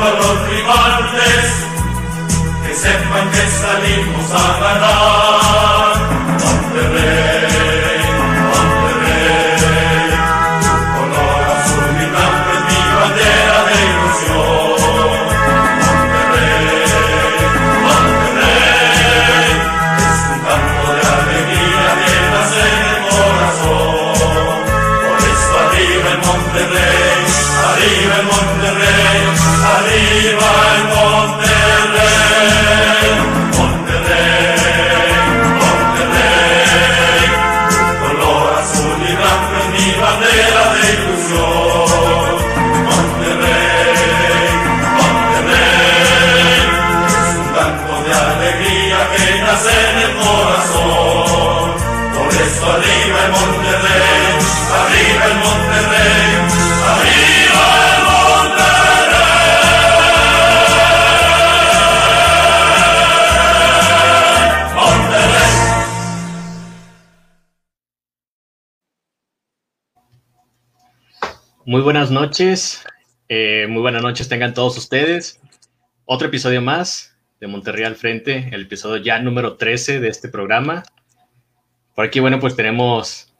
a los rivales que sepan que salimos a ganar. Monterrey, Muy buenas noches, eh, muy buenas noches tengan todos ustedes. Otro episodio más de Monterrey al Frente, el episodio ya número 13 de este programa. Por aquí, bueno, pues tenemos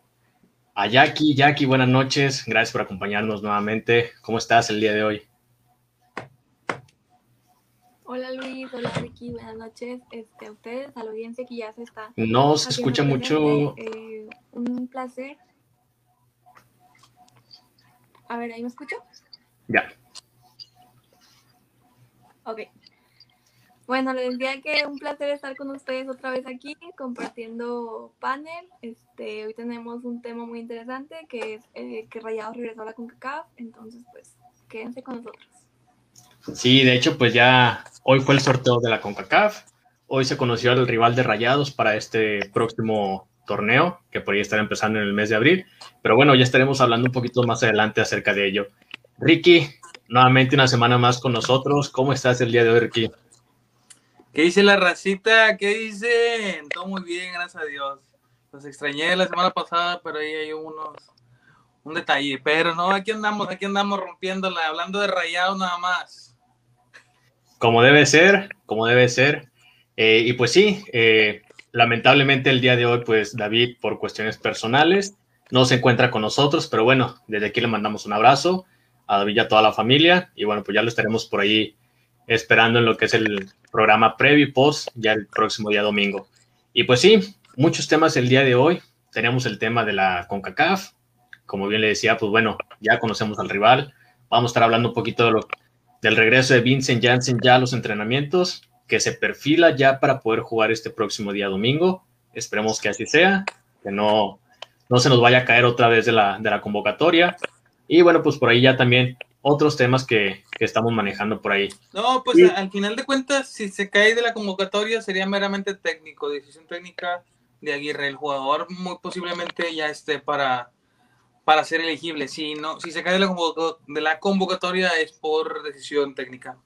a Jackie. Jackie, buenas noches, gracias por acompañarnos nuevamente. ¿Cómo estás el día de hoy? Hola Luis, hola Ricky, buenas noches este, a ustedes, a la audiencia que ya se está. No se escucha mucho. eh, un placer. A ver, ¿ahí me escucho? Ya, Ok. Bueno, les decía que un placer estar con ustedes otra vez aquí compartiendo panel. Este, hoy tenemos un tema muy interesante que es eh, que Rayados regresó a la CONCACAF. Entonces, pues, quédense con nosotros. sí, de hecho, pues ya hoy fue el sorteo de la CONCACAF. Hoy se conoció al rival de Rayados para este próximo torneo, que por ahí estará empezando en el mes de abril. Pero bueno, ya estaremos hablando un poquito más adelante acerca de ello. Ricky, nuevamente una semana más con nosotros. ¿Cómo estás el día de hoy, Ricky? ¿Qué dice la racita? ¿Qué dicen? Todo muy bien, gracias a Dios. Los extrañé la semana pasada, pero ahí hay unos un detalle. Pero no, aquí andamos, aquí andamos rompiéndola, hablando de rayado nada más. Como debe ser, como debe ser. Eh, y pues sí, eh, lamentablemente el día de hoy, pues David, por cuestiones personales, no se encuentra con nosotros, pero bueno, desde aquí le mandamos un abrazo a David y a toda la familia. Y bueno, pues ya lo estaremos por ahí esperando en lo que es el programa previo y post, ya el próximo día domingo. Y pues sí, muchos temas el día de hoy. Tenemos el tema de la CONCACAF. Como bien le decía, pues bueno, ya conocemos al rival. Vamos a estar hablando un poquito de lo, del regreso de Vincent Janssen ya a los entrenamientos, que se perfila ya para poder jugar este próximo día domingo. Esperemos que así sea, que no, no se nos vaya a caer otra vez de la, de la convocatoria. Y bueno, pues por ahí ya también otros temas que, que estamos manejando por ahí. No, pues Sí. al final de cuentas, si se cae de la convocatoria sería meramente técnico, decisión técnica de Aguirre. El jugador muy posiblemente ya esté para, para ser elegible. Si, no, si se cae de la, de la convocatoria es por decisión técnica.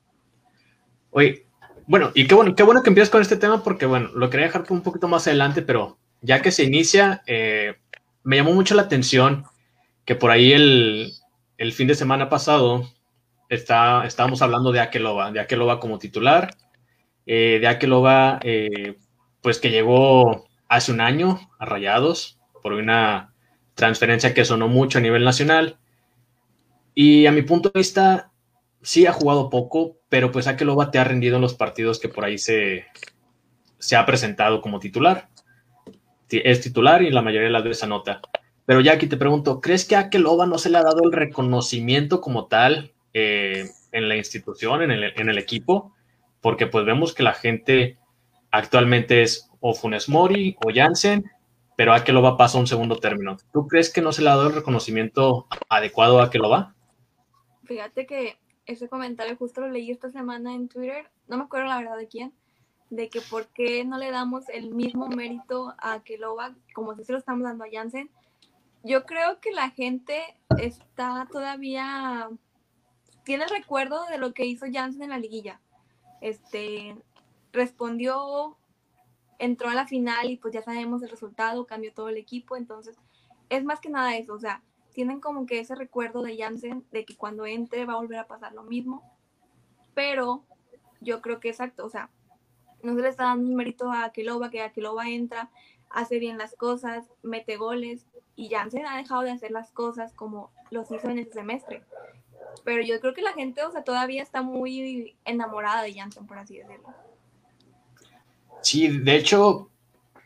Oye, bueno, y qué bueno, qué bueno que empiezas con este tema porque, bueno, lo quería dejar un poquito más adelante, pero ya que se inicia, eh, me llamó mucho la atención que por ahí el, el fin de semana pasado está, estábamos hablando de Akeloba, de Akeloba como titular, eh, de Akeloba, eh, pues que llegó hace un año a Rayados por una transferencia que sonó mucho a nivel nacional. Y a mi punto de vista, sí ha jugado poco, pero pues Akeloba te ha rendido en los partidos que por ahí se, se ha presentado como titular. Es titular y la mayoría de las veces anota. Pero ya aquí te pregunto, ¿crees que a Akeloba no se le ha dado el reconocimiento como tal eh, en la institución, en el, en el, equipo? Porque pues vemos que la gente actualmente es o Funes Mori o Jansen, pero a Akeloba pasa a un segundo término. ¿Tú crees que no se le ha dado el reconocimiento adecuado a Akeloba? Fíjate que ese comentario justo lo leí esta semana en Twitter, no me acuerdo la verdad de quién, de que por qué no le damos el mismo mérito a Akeloba como si se lo estamos dando a Jansen, yo creo que la gente está todavía, tiene recuerdo de lo que hizo Janssen en la liguilla. Este, respondió, entró a la final y pues ya sabemos el resultado, cambió todo el equipo, entonces es más que nada eso, o sea, tienen como que ese recuerdo de Janssen de que cuando entre va a volver a pasar lo mismo, pero yo creo que exacto, o sea, no se le está dando un mérito a Akeloba, que Akeloba entra, hace bien las cosas, mete goles, y Janssen ha dejado de hacer las cosas como los hizo en ese semestre. Pero yo creo que la gente, o sea, todavía está muy enamorada de Janssen, por así decirlo. Sí, de hecho,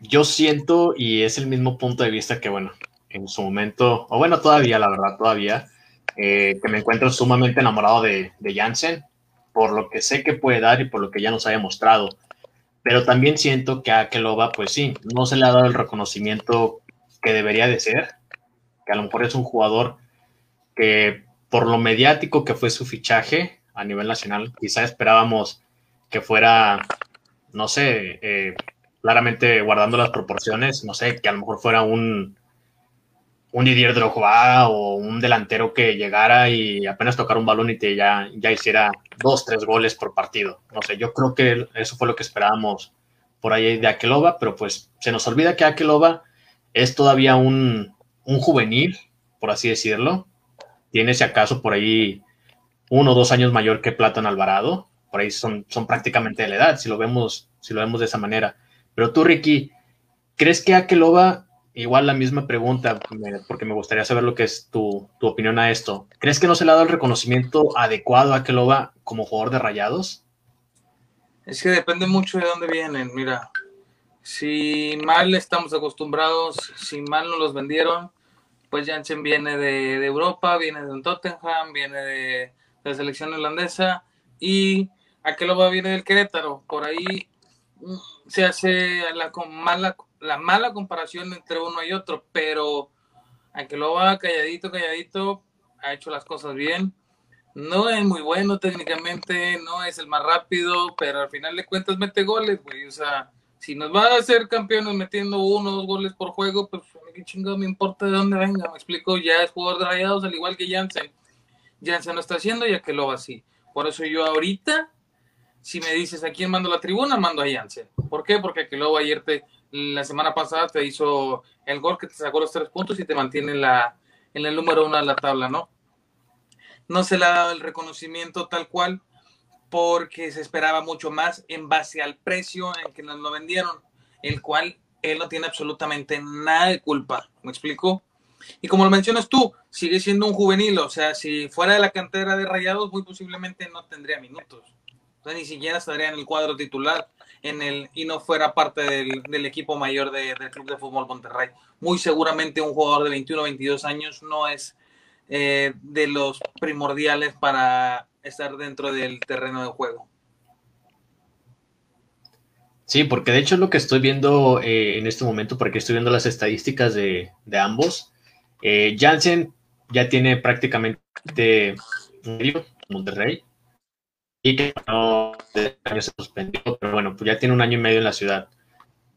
yo siento, y es el mismo punto de vista que, bueno, en su momento, o bueno, todavía, la verdad, todavía, eh, que me encuentro sumamente enamorado de, de Janssen, por lo que sé que puede dar y por lo que ya nos haya mostrado. Pero también siento que a Keloba, pues sí, no se le ha dado el reconocimiento que debería de ser, que a lo mejor es un jugador que por lo mediático que fue su fichaje a nivel nacional, quizá esperábamos que fuera, no sé, eh, claramente guardando las proporciones, no sé, que a lo mejor fuera un, un Didier Drogba o un delantero que llegara y apenas tocar un balón y te ya, ya hiciera dos, tres goles por partido. No sé, yo creo que eso fue lo que esperábamos por ahí de Akeloba, pero pues se nos olvida que Akeloba es todavía un, juvenil, por así decirlo. Tiene, si acaso, por ahí uno o dos años mayor que Platón Alvarado. Por ahí son, son prácticamente de la edad, si lo, vemos, si lo vemos de esa manera. Pero tú, Ricky, ¿crees que Akeloba, igual la misma pregunta, porque me gustaría saber lo que es tu, tu, opinión a esto, ¿crees que no se le ha dado el reconocimiento adecuado a Akeloba como jugador de rayados? Es que depende mucho de dónde vienen. Mira, si mal estamos acostumbrados, si mal nos los vendieron, pues Janssen viene de, Europa, viene de Tottenham, viene de, la selección holandesa y Akeloba viene del Querétaro. Por ahí mm, se hace la, mala, la mala comparación entre uno y otro, pero Akeloba calladito, calladito, ha hecho las cosas bien. No es muy bueno técnicamente, no es el más rápido, pero al final de cuentas mete goles, güey. O sea, si nos va a hacer campeones metiendo uno o dos goles por juego, pues qué chingado me importa de dónde venga, me explico, ya es jugador de rayados al igual que Jansen. Jansen lo está haciendo ya que lo va así. Por eso yo ahorita, si me dices a quién mando la tribuna, mando a Jansen. ¿Por qué? Porque que ayer te, la semana pasada te hizo el gol que te sacó los tres puntos y te mantiene en, la, en el número uno de la tabla, ¿no? No se le ha dado el reconocimiento tal cual, porque se esperaba mucho más en base al precio en que nos lo vendieron, el cual él no tiene absolutamente nada de culpa. ¿Me explico? Y como lo mencionas tú, sigue siendo un juvenil, o sea, si fuera de la cantera de Rayados, muy posiblemente no tendría minutos. O sea, ni siquiera estaría en el cuadro titular en el, y no fuera parte del, equipo mayor del Club de Fútbol Monterrey. Muy seguramente un jugador de 21 o 22 años no es eh, de los primordiales para estar dentro del terreno de juego. Sí, porque de hecho lo que estoy viendo eh, en este momento, porque estoy viendo las estadísticas de, ambos. Eh, Jansen ya tiene prácticamente Monterrey y que no año se suspendió, pero bueno, pues ya tiene un año y medio en la ciudad.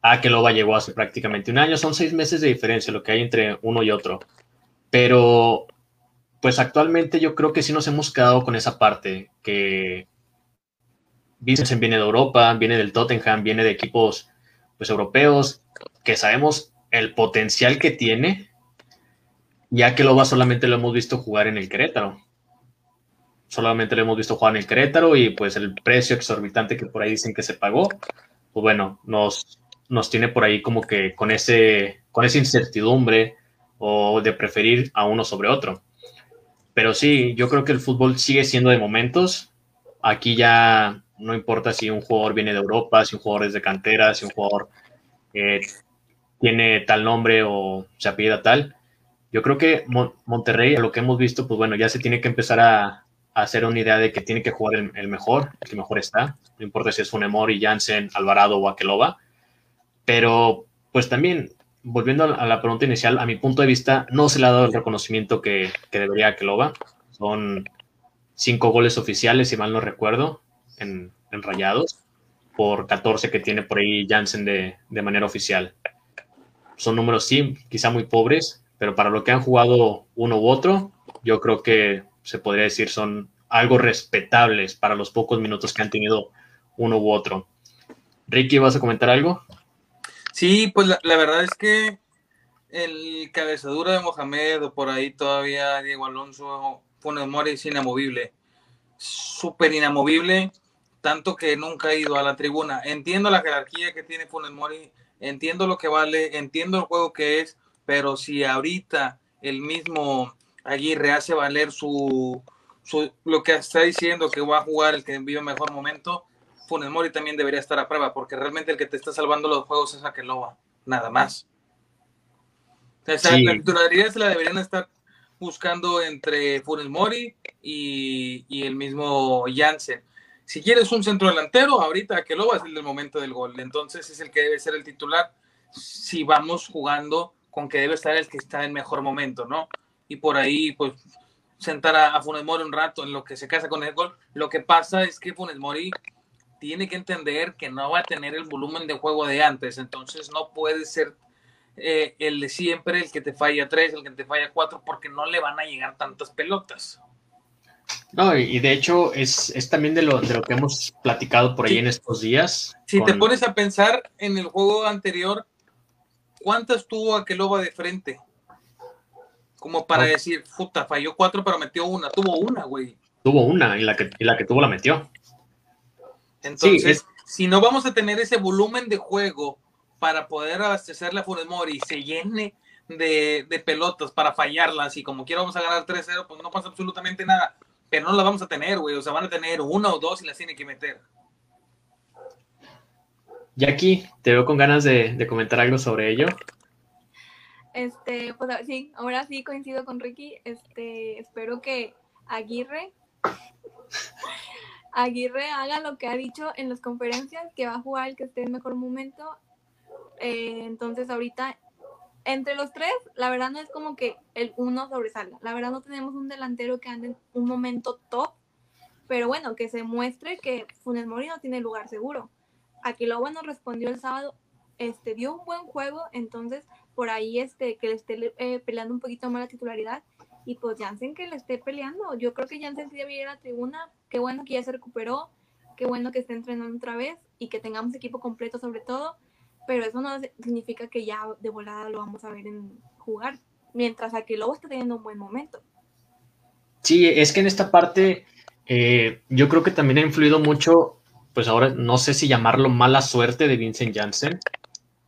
A que Loba llegó hace prácticamente un año, son seis meses de diferencia lo que hay entre uno y otro. Pero, pues actualmente yo creo que sí nos hemos quedado con esa parte, que Vincent viene de Europa, viene del Tottenham, viene de equipos pues europeos, que sabemos el potencial que tiene, ya que Loba solamente lo hemos visto jugar en el Querétaro. Solamente lo hemos visto jugar en el Querétaro y pues el precio exorbitante que por ahí dicen que se pagó, pues bueno, nos, nos tiene por ahí como que con, ese, con esa incertidumbre o de preferir a uno sobre otro. Pero sí, yo creo que el fútbol sigue siendo de momentos. Aquí ya no importa si un jugador viene de Europa, si un jugador es de cantera, si un jugador eh, tiene tal nombre o se apellida tal. Yo creo que Monterrey, a lo que hemos visto, pues bueno, ya se tiene que empezar a, hacer una idea de que tiene que jugar el, mejor, el que mejor está. No importa si es Funemori, Jansen, Alvarado o Aqueloba. Pero, pues también, volviendo a la pregunta inicial, a mi punto de vista, no se le ha dado el reconocimiento que, que debería Aqueloba. Son cinco goles oficiales, si mal no recuerdo, en, Rayados, por 14 que tiene por ahí Jansen de, de manera oficial. Son números, sí, quizá muy pobres, pero para lo que han jugado uno u otro, yo creo que se podría decir son algo respetables para los pocos minutos que han tenido uno u otro. Ricky, ¿vas a comentar algo? Sí, pues la, verdad es que el cabezadura de Mohamed o por ahí todavía Diego Alonso, Funes Mori es inamovible, súper inamovible, tanto que nunca ha ido a la tribuna. Entiendo la jerarquía que tiene Funes Mori, entiendo lo que vale, entiendo el juego que es, pero si ahorita el mismo Aguirre hace valer su, lo que está diciendo que va a jugar el que vive mejor momento, Funes Mori también debería estar a prueba, porque realmente el que te está salvando los juegos es Aqueloba, nada más. La titularidad se la deberían estar buscando entre Funes Mori y, y, el mismo Jansen. Si quieres un centro delantero, ahorita Aqueloba es el del momento del gol, entonces es el que debe ser el titular si vamos jugando con que debe estar el que está en mejor momento, ¿no? Y por ahí, pues, sentar a, Funes Mori un rato en lo que se casa con el gol. Lo que pasa es que Funes Mori tiene que entender que no va a tener el volumen de juego de antes, entonces no puede ser eh, el de siempre, el que te falla tres, el que te falla cuatro, porque no le van a llegar tantas pelotas. No, y de hecho es, también de lo, de lo que hemos platicado por ahí en estos días. Si te pones a pensar en el juego anterior, ¿cuántas tuvo Aqueloba de frente? Como para decir, puta, falló cuatro, pero metió una. Tuvo una, güey. Tuvo una, y la que, y la que tuvo la metió. Entonces, si no vamos a tener ese volumen de juego para poder abastecerle a Funes Mori y se llene de, pelotas para fallarlas y como quiera vamos a ganar 3-0, pues no pasa absolutamente nada. Pero no la vamos a tener, güey. O sea, van a tener una o dos y las tiene que meter. Jackie, te veo con ganas de, comentar algo sobre ello. Este, pues sí, ahora sí coincido con Ricky. Este, espero que Aguirre Aguirre haga lo que ha dicho en las conferencias, que va a jugar el que esté en mejor momento. Eh, entonces ahorita, entre los tres, la verdad no es como que el uno sobresalga. La verdad no tenemos un delantero que ande en un momento top, pero bueno, que se muestre que Funes Mori no tiene lugar seguro. Aquí lo bueno respondió el sábado, este, dio un buen juego, entonces por ahí este, que le esté eh, peleando un poquito más la titularidad y pues Jansen que le esté peleando. Yo creo que Jansen sí debe ir a la tribuna. Qué bueno que ya se recuperó. Qué bueno que esté entrenando otra vez y que tengamos equipo completo sobre todo. Pero eso no significa que ya de volada lo vamos a ver en jugar. Mientras aquí Lobo está teniendo un buen momento. Sí, es que en esta parte eh, yo creo que también ha influido mucho, pues ahora no sé si llamarlo mala suerte de Vincent Janssen,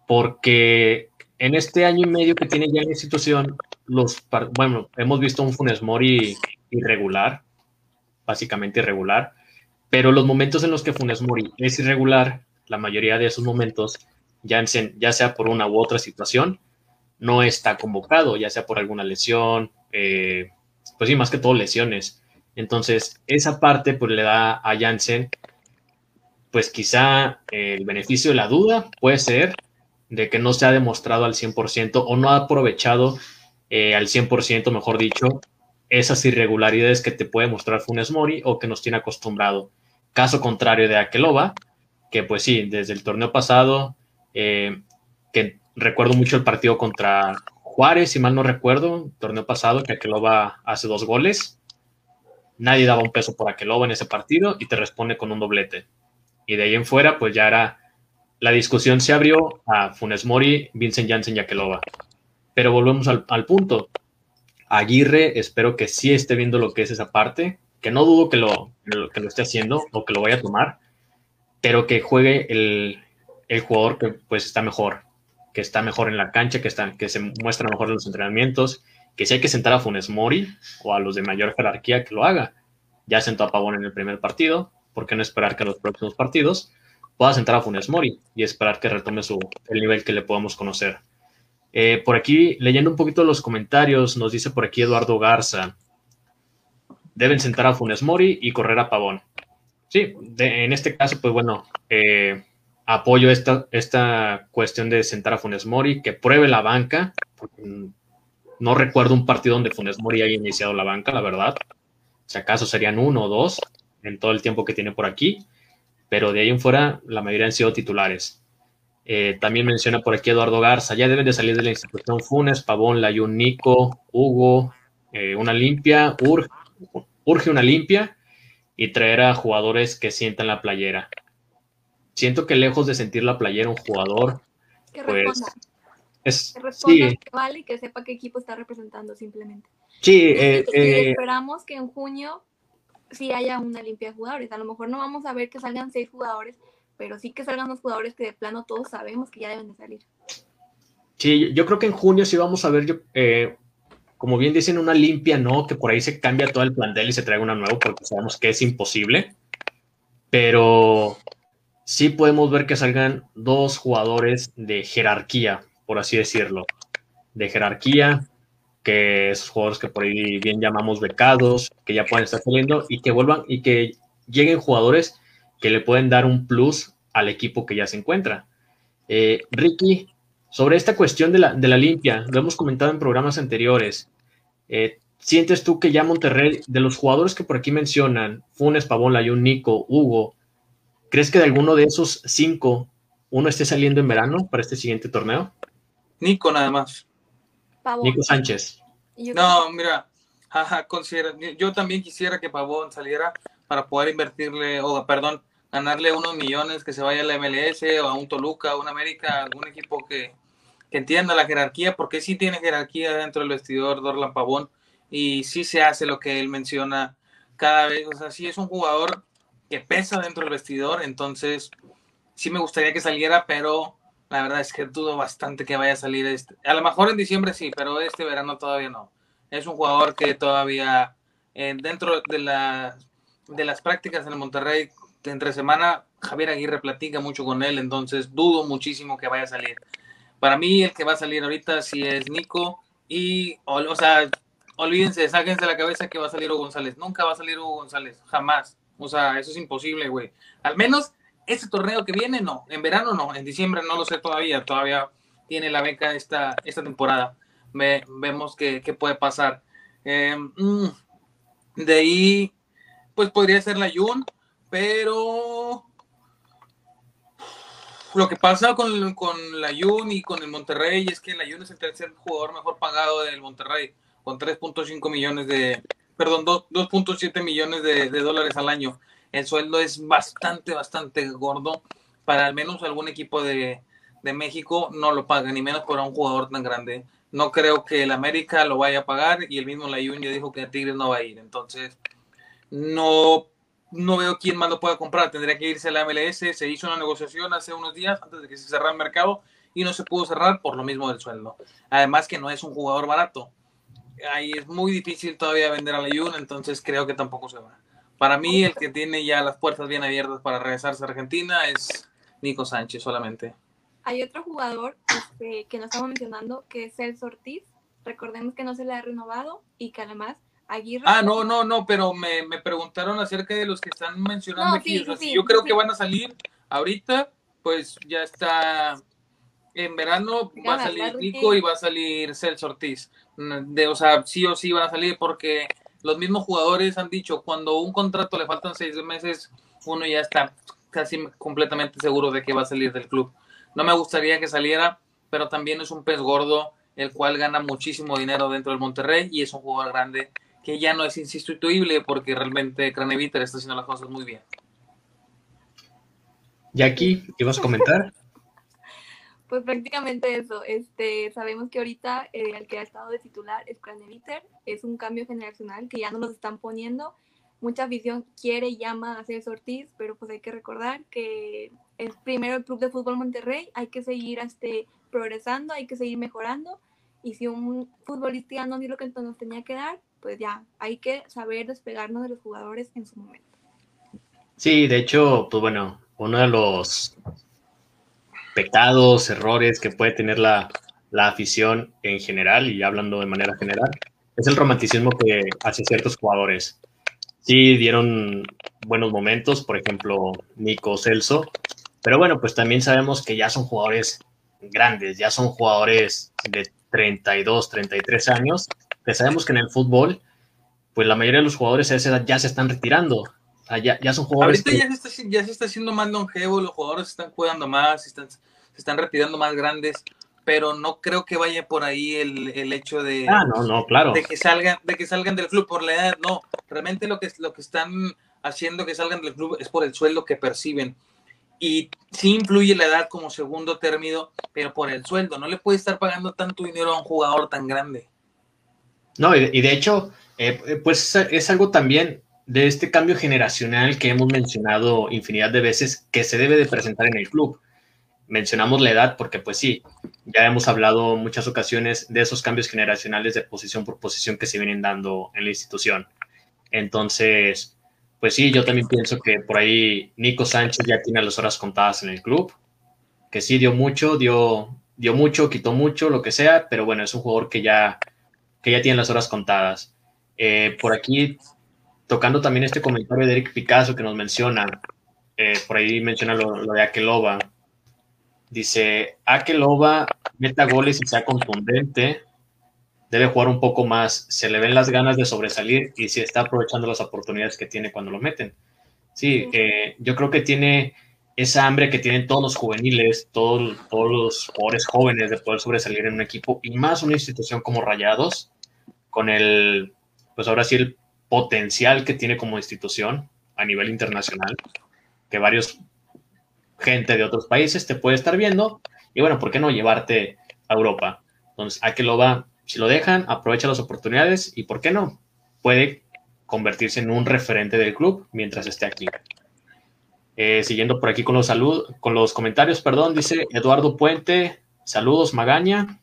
porque en este año y medio que tiene ya la institución, los, bueno, hemos visto un Funes Mori irregular, básicamente irregular, pero los momentos en los que Funes Mori es irregular, la mayoría de esos momentos, ya, ya sea por una u otra situación, no está convocado, ya sea por alguna lesión, eh, pues sí, más que todo lesiones. Entonces, esa parte pues le da a Jansen, pues quizá el beneficio de la duda puede ser de que no se ha demostrado al 100% o no ha aprovechado eh, al 100%, mejor dicho, esas irregularidades que te puede mostrar Funes Mori o que nos tiene acostumbrado. Caso contrario de Akeloba, que pues sí, desde el torneo pasado, eh, que recuerdo mucho el partido contra Juárez, si mal no recuerdo, torneo pasado, que Aqueloba hace dos goles. Nadie daba un peso por Aqueloba en ese partido y te responde con un doblete. Y de ahí en fuera, pues ya era. La discusión se abrió a Funes Mori, Vincent Janssen y Aqueloba. Pero volvemos al, al punto. Aguirre, espero que sí esté viendo lo que es esa parte, que no dudo que lo, que lo esté haciendo o que lo vaya a tomar, pero que juegue el, el jugador que pues está mejor, que está mejor en la cancha, que, está, que se muestra mejor en los entrenamientos, que si hay que sentar a Funes Mori o a los de mayor jerarquía que lo haga. Ya sentó a Pavón en el primer partido, ¿por qué no esperar que en los próximos partidos pueda sentar a Funes Mori y esperar que retome su, el nivel que le podamos conocer? Eh, por aquí, leyendo un poquito los comentarios, nos dice por aquí Eduardo Garza, deben sentar a Funes Mori y correr a Pavón. Sí, en este caso, pues bueno, eh, apoyo esta, esta cuestión de sentar a Funes Mori, que pruebe la banca. No recuerdo un partido donde Funes Mori haya iniciado la banca, la verdad. Si acaso serían uno o dos en todo el tiempo que tiene por aquí, pero de ahí en fuera la mayoría han sido titulares. Eh, también menciona por aquí Eduardo Garza, ya deben de salir de la institución Funes, Pavón, Layun, Nico, Hugo, eh, una limpia, urge una limpia y traer a jugadores que sientan la playera siento que lejos de sentir la playera un jugador, Que pues responda. es Que responda sí, que vale y que sepa qué equipo está representando simplemente. sí, eh, y eh, esperamos que en junio sí haya una limpia de jugadores. A lo mejor no vamos a ver que salgan seis jugadores, pero sí que salgan los jugadores que de plano todos sabemos que ya deben de salir. sí, yo creo que en junio sí vamos a ver, yo, eh, como bien dicen, una limpia, no, que por ahí se cambia todo el plantel y se traiga una nueva, porque sabemos que es imposible, pero sí podemos ver que salgan dos jugadores de jerarquía, por así decirlo, de jerarquía, que esos jugadores que por ahí bien llamamos becados, que ya pueden estar saliendo y que vuelvan y que lleguen jugadores que le pueden dar un plus al equipo que ya se encuentra. Eh, Ricky, sobre esta cuestión de la, de la limpia, lo hemos comentado en programas anteriores. Eh, ¿Sientes tú que ya Monterrey, de los jugadores que por aquí mencionan, Funes, Pavón, Layún, Nico, Hugo, ¿crees que de alguno de esos cinco uno esté saliendo en verano para este siguiente torneo? Nico nada más. Pavón. Nico Sánchez. No, mira, ajá, considera, yo también quisiera que Pavón saliera para poder invertirle, o perdón, ganarle unos millones que se vaya a la MLS o a un Toluca, a un América, algún equipo que, que entienda la jerarquía, porque sí tiene jerarquía dentro del vestidor Dorlan Pavón y sí se hace lo que él menciona cada vez, o sea, sí es un jugador que pesa dentro del vestidor, entonces sí me gustaría que saliera, pero la verdad es que dudo bastante que vaya a salir este. A lo mejor en diciembre sí, pero este verano todavía no. Es un jugador que todavía eh, dentro de, la, de las prácticas en el Monterrey entre semana, Javier Aguirre platica mucho con él, entonces dudo muchísimo que vaya a salir. Para mí el que va a salir ahorita sí es Nico y, o, o sea, olvídense, sáquense de la cabeza que va a salir Hugo González. Nunca va a salir Hugo González, jamás. O sea, eso es imposible, güey. Al menos este torneo que viene, no. En verano, no. En diciembre, no lo sé todavía. Todavía tiene la beca esta, esta temporada. Ve, vemos qué, puede pasar. Eh, mm, de ahí, pues podría ser la Jun, pero lo que pasa con, con la Jun y con el Monterrey es que la Jun es el tercer jugador mejor pagado del Monterrey, con 3.5 millones de, perdón, 2.7 millones de, dólares al año. El sueldo es bastante, bastante gordo. Para al menos algún equipo de, de México no lo paga, ni menos para un jugador tan grande. No creo que el América lo vaya a pagar y el mismo Layun ya dijo que a Tigres no va a ir. Entonces, no, no veo quién más lo pueda comprar. Tendría que irse a la MLS. Se hizo una negociación hace unos días antes de que se cerrara el mercado y no se pudo cerrar por lo mismo del sueldo. Además que no es un jugador barato ahí es muy difícil todavía vender a Layun, entonces creo que tampoco se va. Para mí, el que tiene ya las puertas bien abiertas para regresarse a Argentina es Nico Sánchez solamente. Hay otro jugador este, que no estamos mencionando, que es Celso Ortiz. Recordemos que no se le ha renovado y que además Aguirre. Ah, no, no, no, pero me, me preguntaron acerca de los que están mencionando No, aquí. sí, o sea, sí, si sí, yo creo sí. que van a salir ahorita, pues ya está. En verano va a salir Nico y va a salir Celso Ortiz. Mm, De, o sea, sí o sí van a salir porque los mismos jugadores han dicho cuando un contrato le faltan seis meses, uno ya está casi completamente seguro de que va a salir del club. No me gustaría que saliera, pero también es un pez gordo el cual gana muchísimo dinero dentro del Monterrey y es un jugador grande que ya no es insustituible porque realmente Craneviter está haciendo las cosas muy bien. Jackie, ¿ibas a comentar? Pues prácticamente eso. Este, sabemos que ahorita eh, el que ha estado de titular es Craneviter. Es un cambio generacional que ya no nos están poniendo. Mucha afición quiere y llama a César Ortiz, pero pues hay que recordar que es primero el Club de Fútbol Monterrey. Hay que seguir este, progresando, hay que seguir mejorando. Y si un futbolista ya no dio lo que nos tenía que dar, pues ya, hay que saber despegarnos de los jugadores en su momento. Sí, de hecho, pues bueno, uno de los pecados, errores que puede tener la, la afición en general, y hablando de manera general, es el romanticismo que hace ciertos jugadores. Sí, dieron buenos momentos, por ejemplo, Nico Celso, pero bueno, pues también sabemos que ya son jugadores grandes, ya son jugadores de 32, 33 años, que sabemos que en el fútbol, pues la mayoría de los jugadores a esa edad ya se están retirando. O sea, ya, ya, son jugadores. Ahorita ya, se está, ya, se está, haciendo más longevo, los jugadores están cuidando más, se están, se están retirando más grandes, pero no creo que vaya por ahí el, el hecho de, ah, no, no, claro. de, que salgan, de que salgan del club por la edad. No, realmente lo que, lo que están haciendo que salgan del club es por el sueldo que perciben. Y sí influye la edad como segundo término, pero por el sueldo. No le puede estar pagando tanto dinero a un jugador tan grande. No, y, y de hecho, eh, pues es algo también de este cambio generacional que hemos mencionado infinidad de veces que se debe de presentar en el club. Mencionamos la edad porque pues sí, ya hemos hablado muchas ocasiones de esos cambios generacionales de posición por posición que se vienen dando en la institución. Entonces, pues sí, yo también pienso que por ahí Nico Sánchez ya tiene las horas contadas en el club, que sí dio mucho, dio, dio mucho, quitó mucho, lo que sea, pero bueno, es un jugador que ya, que ya tiene las horas contadas. Eh, por aquí, tocando también este comentario de Eric Picasso que nos menciona, eh, por ahí menciona lo, lo de Akeloba. Dice, Akeloba meta goles y sea contundente, debe jugar un poco más, se le ven las ganas de sobresalir y si está aprovechando las oportunidades que tiene cuando lo meten. Sí, eh, yo creo que tiene esa hambre que tienen todos los juveniles, todos, todos los jugadores jóvenes de poder sobresalir en un equipo y más una institución como Rayados, con el, pues ahora sí, el potencial que tiene como institución a nivel internacional, que varios gente de otros países te puede estar viendo y bueno, ¿por qué no llevarte a Europa? Entonces, a que lo va, si lo dejan, aprovecha las oportunidades y ¿por qué no? Puede convertirse en un referente del club mientras esté aquí. Eh, siguiendo por aquí con los salud, con los comentarios, perdón, dice Eduardo Puente, saludos Magaña.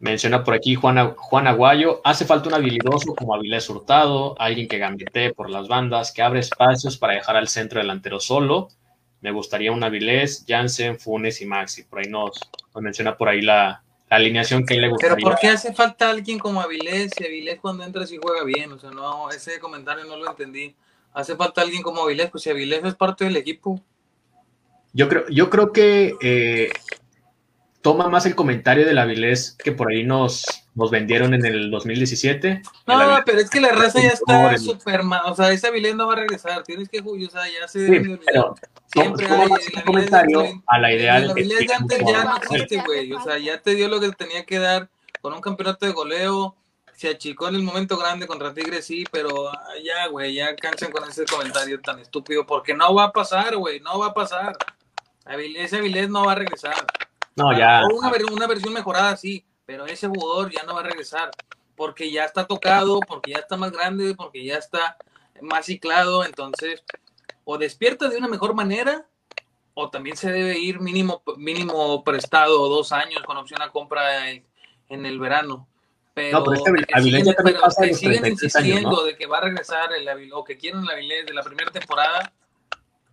Menciona por aquí Juan, Juan Aguayo, hace falta un habilidoso como Avilés Hurtado, alguien que gambetee por las bandas, que abre espacios para dejar al centro delantero solo. Me gustaría un Avilés, Jansen, Funes y Maxi. Por ahí nos, nos menciona por ahí la, la, alineación que a él le gustaría. Pero ¿por qué hace falta alguien como Avilés? Si Avilés cuando entra sí juega bien, o sea, no, ese comentario no lo entendí. Hace falta alguien como Avilés, pues si Avilés es parte del equipo. Yo creo, yo creo que eh, toma más el comentario del Avilés que por ahí nos, nos vendieron en el 2017. No, el pero es que la raza ya está súper mal. O sea, ese Avilés no va a regresar. Tienes que, o sea, ya se. Sí, pero siempre hay el comentario de, a la idea de que. El Avilés de antes ya no existe, güey. O sea, ya te dio lo que tenía que dar con un campeonato de goleo. Se achicó en el momento grande contra Tigres, sí, pero ya, güey, ya cansen con ese comentario tan estúpido, porque no va a pasar, güey, no va a pasar. Avilés, ese Avilés no va a regresar. No, ya. O una, una, versión mejorada, sí, pero ese jugador ya no va a regresar porque ya está tocado, porque ya está más grande, porque ya está más ciclado. Entonces, o despierta de una mejor manera, o también se debe ir mínimo, mínimo prestado dos años con opción a compra en, en el verano. Pero, no, pero es que siguen, pero pasa que siguen 36 insistiendo años, ¿no? de que va a regresar el o que quieren el Avilés de la primera temporada.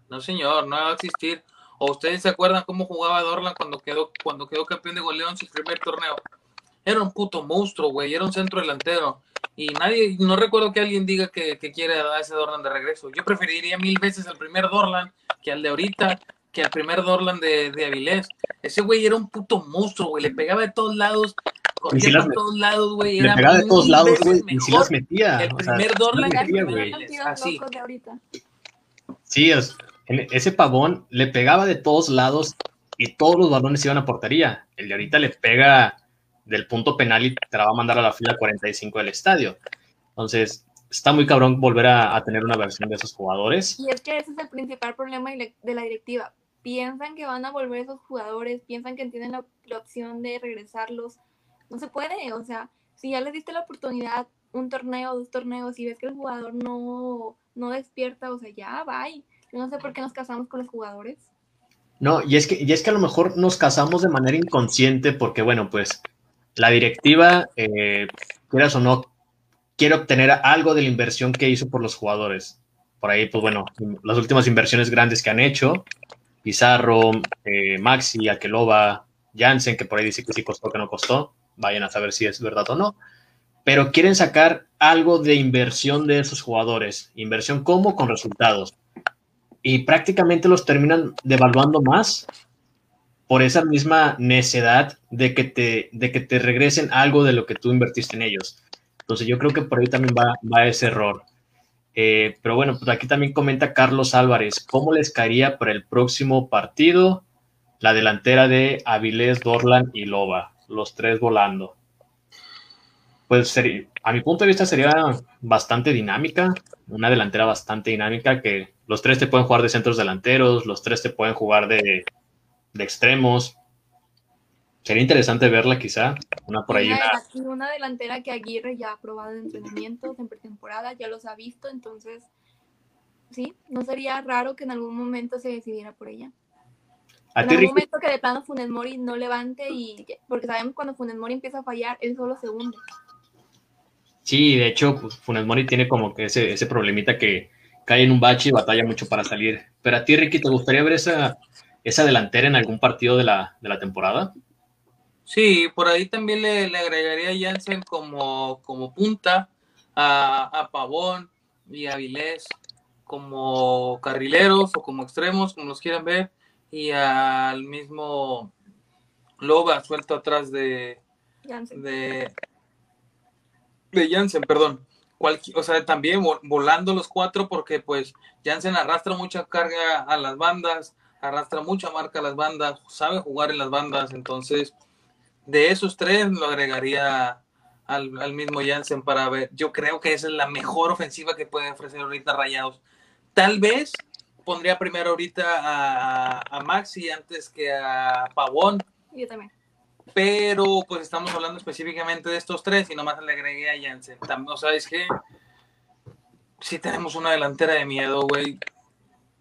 No, señor, no va a existir. ¿O ustedes se acuerdan cómo jugaba Dorlan cuando quedó, cuando quedó campeón de goleo en su primer torneo? Era un puto monstruo, güey, era un centro delantero. Y nadie, no recuerdo que alguien diga que, que quiere a ese Dorlan de regreso. Yo preferiría mil veces al primer Dorlan que al de ahorita, que al primer Dorlan de, de Avilés. Ese güey era un puto monstruo, güey, le pegaba de todos lados, corría si las por todos lados, güey. Le era pegaba de todos lados, güey, y si las metía. El o sea, primer Dorlan el metía, primer Partidos así. de ahorita. Sí, es- ese pavón le pegaba de todos lados y todos los balones iban a portería. El de ahorita le pega del punto penal y te la va a mandar a la fila 45 del estadio. Entonces, está muy cabrón volver a, tener una versión de esos jugadores. Y es que ese es el principal problema de la directiva. Piensan que van a volver esos jugadores, piensan que tienen la, opción de regresarlos. No se puede, o sea, si ya les diste la oportunidad, un torneo, dos torneos, y ves que el jugador no, no despierta, o sea, ya, bye. No sé por qué nos casamos con los jugadores. No, y es que, y es que a lo mejor nos casamos de manera inconsciente porque, bueno, pues la directiva, eh, quieras o no, quiere obtener algo de la inversión que hizo por los jugadores. Por ahí, pues bueno, las últimas inversiones grandes que han hecho, Pizarro, eh, Maxi, Akeloba, Jansen, que por ahí dice que sí costó, que no costó, vayan a saber si es verdad o no. Pero quieren sacar algo de inversión de esos jugadores. Inversión como con resultados. Y prácticamente los terminan devaluando más por esa misma necedad de que te, de que te regresen algo de lo que tú invertiste en ellos. Entonces yo creo que por ahí también va, va ese error. Eh, pero bueno, pues aquí también comenta Carlos Álvarez, ¿cómo les caería para el próximo partido la delantera de Avilés, Dorlan y Loba? Los tres volando. Pues a mi punto de vista sería bastante dinámica, una delantera bastante dinámica que los tres te pueden jugar de centros delanteros, los tres te pueden jugar de, de extremos. Sería interesante verla quizá, una por ahí. Una... una delantera que Aguirre ya ha probado en entrenamientos, en pretemporada, ya los ha visto, entonces sí, no sería raro que en algún momento se decidiera por ella. en algún momento que de plano Funes Mori no levante y porque sabemos cuando Funes Mori empieza a fallar, él solo se hunde. Sí, de hecho, pues, Funes Mori tiene como que ese, ese problemita que cae en un bache y batalla mucho para salir. Pero a ti, Ricky, ¿te gustaría ver esa, esa delantera en algún partido de la, de la temporada? Sí, por ahí también le, le agregaría a Jansen como, como punta, a, a, Pavón y a Vilés como carrileros o como extremos, como los quieran ver, y al mismo Loba suelto atrás de Jansen. de, de Jansen, perdón. O sea, también volando los cuatro porque pues Jansen arrastra mucha carga a las bandas, arrastra mucha marca a las bandas, sabe jugar en las bandas, entonces de esos tres lo agregaría al, mismo Jansen para ver. Yo creo que esa es la mejor ofensiva que puede ofrecer ahorita Rayados. Tal vez pondría primero ahorita a, a Maxi antes que a Pavón. Yo también. Pero pues estamos hablando específicamente de estos tres y nomás le agregué a Jansen. O sea, es que si tenemos una delantera de miedo, güey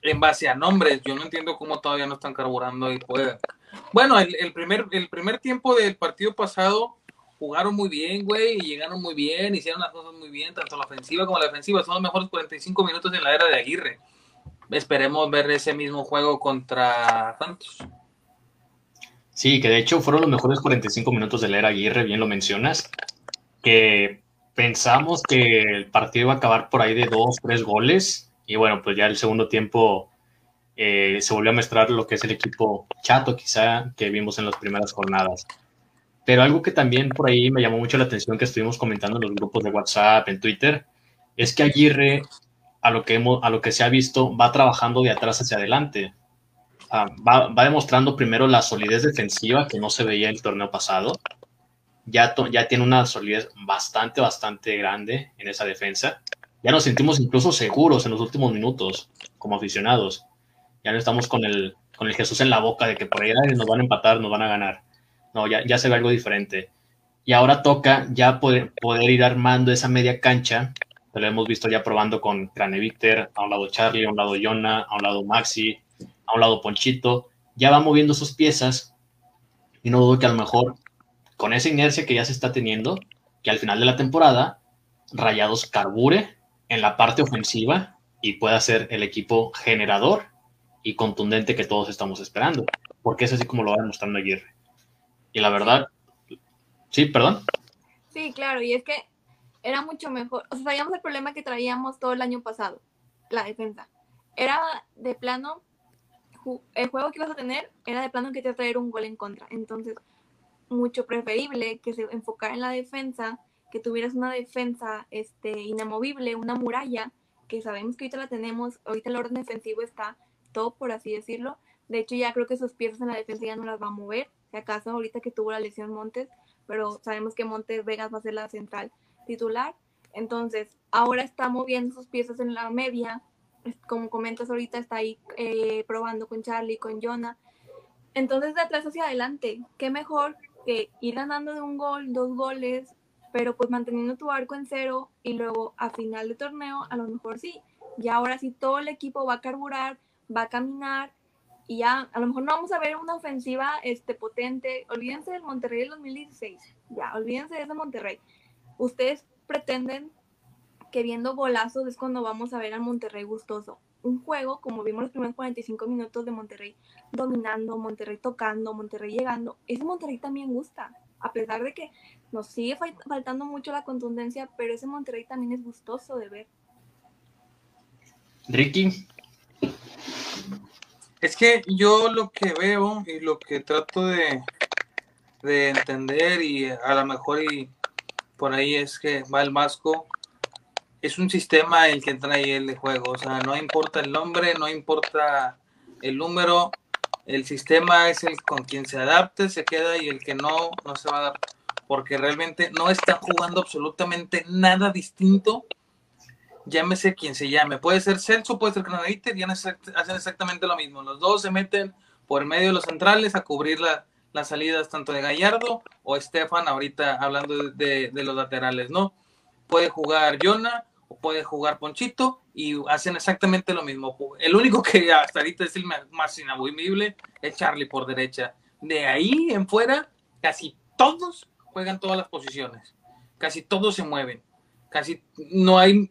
en base a nombres. Yo no entiendo cómo todavía no están carburando y pueden. Bueno, el, primer, el primer tiempo del partido pasado jugaron muy bien, güey, y llegaron muy bien, hicieron las cosas muy bien, tanto la ofensiva como la defensiva. Son los mejores 45 minutos en la era de Aguirre. Esperemos ver ese mismo juego contra Santos. Sí, que de hecho fueron los mejores 45 minutos de la era Aguirre, bien lo mencionas. Que pensamos que el partido iba a acabar por ahí de dos, tres goles y bueno, pues ya el segundo tiempo eh, se volvió a mostrar lo que es el equipo chato, quizá, que vimos en las primeras jornadas. Pero algo que también por ahí me llamó mucho la atención que estuvimos comentando en los grupos de WhatsApp, en Twitter, es que Aguirre, a lo que, hemos, a lo que se ha visto, va trabajando de atrás hacia adelante. Va, va, demostrando primero la solidez defensiva que no se veía el torneo pasado. Ya, ya tiene una solidez bastante, bastante grande en esa defensa ya nos sentimos incluso seguros en los últimos minutos como aficionados. Ya no estamos con el, con el Jesús en la boca de que por ahí nos van a empatar, nos van a ganar. No, ya, ya se ve algo diferente. Y ahora toca ya poder, poder ir armando esa media cancha. Lo hemos visto ya probando con Craneviter, a un lado Charlie, a un lado Yona, a un lado Maxi, a un lado Ponchito. Ya va moviendo sus piezas y no dudo que a lo mejor con esa inercia que ya se está teniendo, que al final de la temporada Rayados carbure en la parte ofensiva y pueda ser el equipo generador y contundente que todos estamos esperando, porque es así como lo va demostrando Aguirre. Y la verdad, sí, perdón. Sí, claro, y es que era mucho mejor, o sea, sabíamos el problema que traíamos todo el año pasado, la defensa. Era de plano, el juego que ibas a tener era de plano que te iba a traer un gol en contra, entonces mucho preferible que se enfocara en la defensa que tuvieras una defensa este, inamovible, una muralla, que sabemos que ahorita la tenemos, ahorita el orden defensivo está todo, por así decirlo, De hecho, ya creo que sus piezas en la defensa ya no las va a mover. Si acaso ahorita que tuvo la lesión Montes, pero sabemos que Montes Vegas va a ser la central titular. Entonces, ahora está moviendo sus piezas en la media. Como comentas ahorita, está ahí eh, probando con Charlie, con Jonah. Entonces, de atrás hacia adelante, qué mejor que ir ganando de un gol, dos goles, pero pues manteniendo tu arco en cero y luego a final de torneo, a lo mejor sí. Y ahora sí todo el equipo va a carburar, va a caminar y ya a lo mejor no vamos a ver una ofensiva este, potente. Olvídense del Monterrey del 2016, ya, olvídense de ese Monterrey. Ustedes pretenden que viendo golazos es cuando vamos a ver al Monterrey gustoso. Un juego, como vimos los primeros 45 minutos de Monterrey dominando, Monterrey tocando, Monterrey llegando, ese Monterrey también gusta. A pesar de que nos sigue faltando mucho la contundencia, pero ese Monterrey también es gustoso de ver. Ricky. Es que yo lo que veo y lo que trato de, de entender y a lo mejor y por ahí es que va el Masco, es un sistema el que trae el de juego, o sea, no importa el nombre, no importa el número, el sistema es el con quien se adapte, se queda y el que no, no se va a dar, porque realmente no están jugando absolutamente nada distinto llámese quien se llame. Puede ser Celso, puede ser Granadite, y hacen exactamente lo mismo. Los dos se meten por medio de los centrales a cubrir las salidas tanto de Gallardo o Estefan, ahorita hablando de, los laterales, ¿no? Puede jugar Jonah puede jugar Ponchito y hacen exactamente lo mismo. El único que hasta ahorita es el más inamovible es Charlie por derecha. De ahí en fuera, casi todos juegan todas las posiciones. Casi todos se mueven. Casi no hay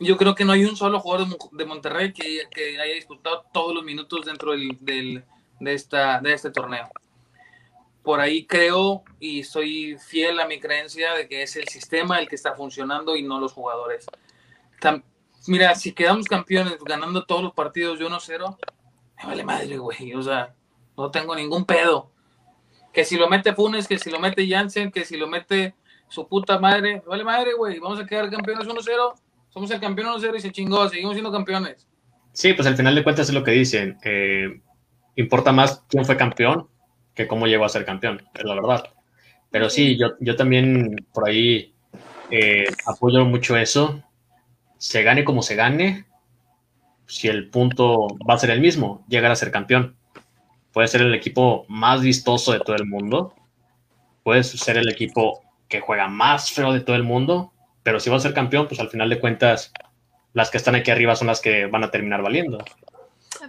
yo creo que no hay un solo jugador de Monterrey que, haya disputado todos los minutos dentro del, de, esta, de este torneo. Por ahí creo y soy fiel a mi creencia de que es el sistema el que está funcionando y no los jugadores. mira, si quedamos campeones ganando todos los partidos de 1-0, me vale madre, güey. O sea, no tengo ningún pedo. Que si lo mete Funes, que si lo mete Jansen, que si lo mete su puta madre, me vale madre, güey. Vamos a quedar campeones 1-0 somos el campeón 1-0 y se chingó, seguimos siendo campeones. Sí, pues al final de cuentas es lo que dicen. Eh, importa más quién fue campeón que cómo llegó a ser campeón, es la verdad. Pero sí, yo, yo también por ahí eh, apoyo mucho eso. Se gane como se gane, si el punto va a ser el mismo, llegar a ser campeón. Puede ser el equipo más vistoso de todo el mundo, puede ser el equipo que juega más feo de todo el mundo, pero si va a ser campeón, pues al final de cuentas, las que están aquí arriba son las que van a terminar valiendo.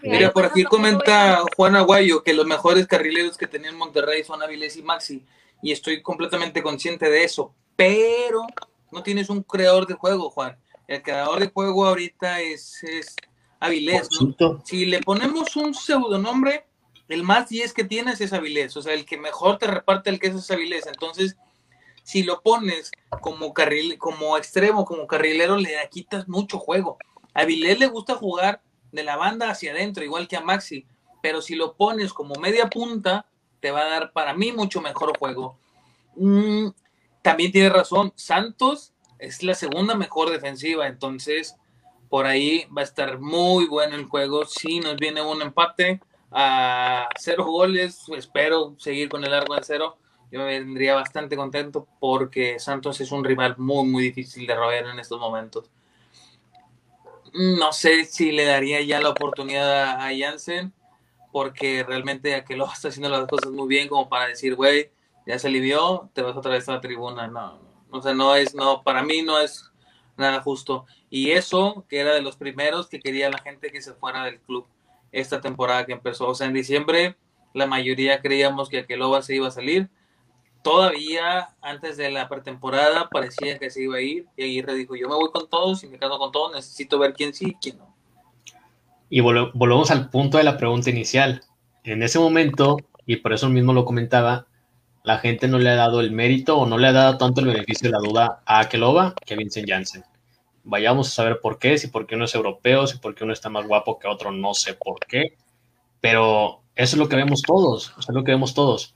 Mira, por aquí comenta Juan Aguayo que los mejores carrileros que tenía en Monterrey son Avilés y Maxi, y estoy completamente consciente de eso, pero no tienes un creador de juego, Juan. El creador de juego ahorita es, es Avilés. Si le ponemos un pseudonombre, el más 10 que tienes es Avilés, o sea, el que mejor te reparte el queso es Avilés. Entonces, si lo pones como carril, como extremo, como carrilero, le quitas mucho juego. A Vilés le gusta jugar de la banda hacia adentro, igual que a Maxi, pero si lo pones como media punta, te va a dar para mí mucho mejor juego. Mm, también tiene razón, Santos es la segunda mejor defensiva, entonces por ahí va a estar muy bueno el juego. Si nos viene un empate a cero goles, espero seguir con el arco de cero yo me vendría bastante contento porque Santos es un rival muy, muy difícil de roer en estos momentos. No sé si le daría ya la oportunidad a Jansen, porque realmente Aquelo está haciendo las cosas muy bien como para decir, güey, ya se alivió, te vas otra vez a la tribuna. No, o sea, no es, no, para mí no es nada justo. Y eso, que era de los primeros que quería la gente que se fuera del club esta temporada que empezó. O sea, en diciembre la mayoría creíamos que Aqueloba se iba a salir todavía antes de la pretemporada parecía que se iba a ir y Aguirre dijo, yo me voy con todos y me caso con todos, necesito ver quién sí y quién no. Y volvemos al punto de la pregunta inicial. En ese momento, y por eso mismo lo comentaba, la gente no le ha dado el mérito o no le ha dado tanto el beneficio de la duda a Akeloba que a Vincent Janssen. Vayamos a saber por qué, si por qué uno es europeo, si por qué uno está más guapo que otro, no sé por qué. Pero eso es lo que vemos todos, eso es lo que vemos todos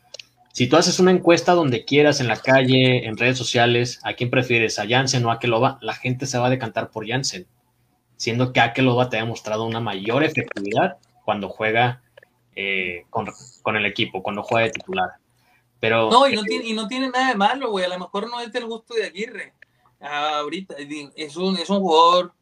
si tú haces una encuesta donde quieras, en la calle, en redes sociales, a quién prefieres, a Jansen o a Akeloba, la gente se va a decantar por Jansen, siendo que Akeloba te ha mostrado una mayor efectividad cuando juega eh, con, el equipo cuando juega de titular. Pero, no, y no, tiene, y no tiene nada de malo, güey. A lo mejor no es del gusto de Aguirre. ahorita es un, es un jugador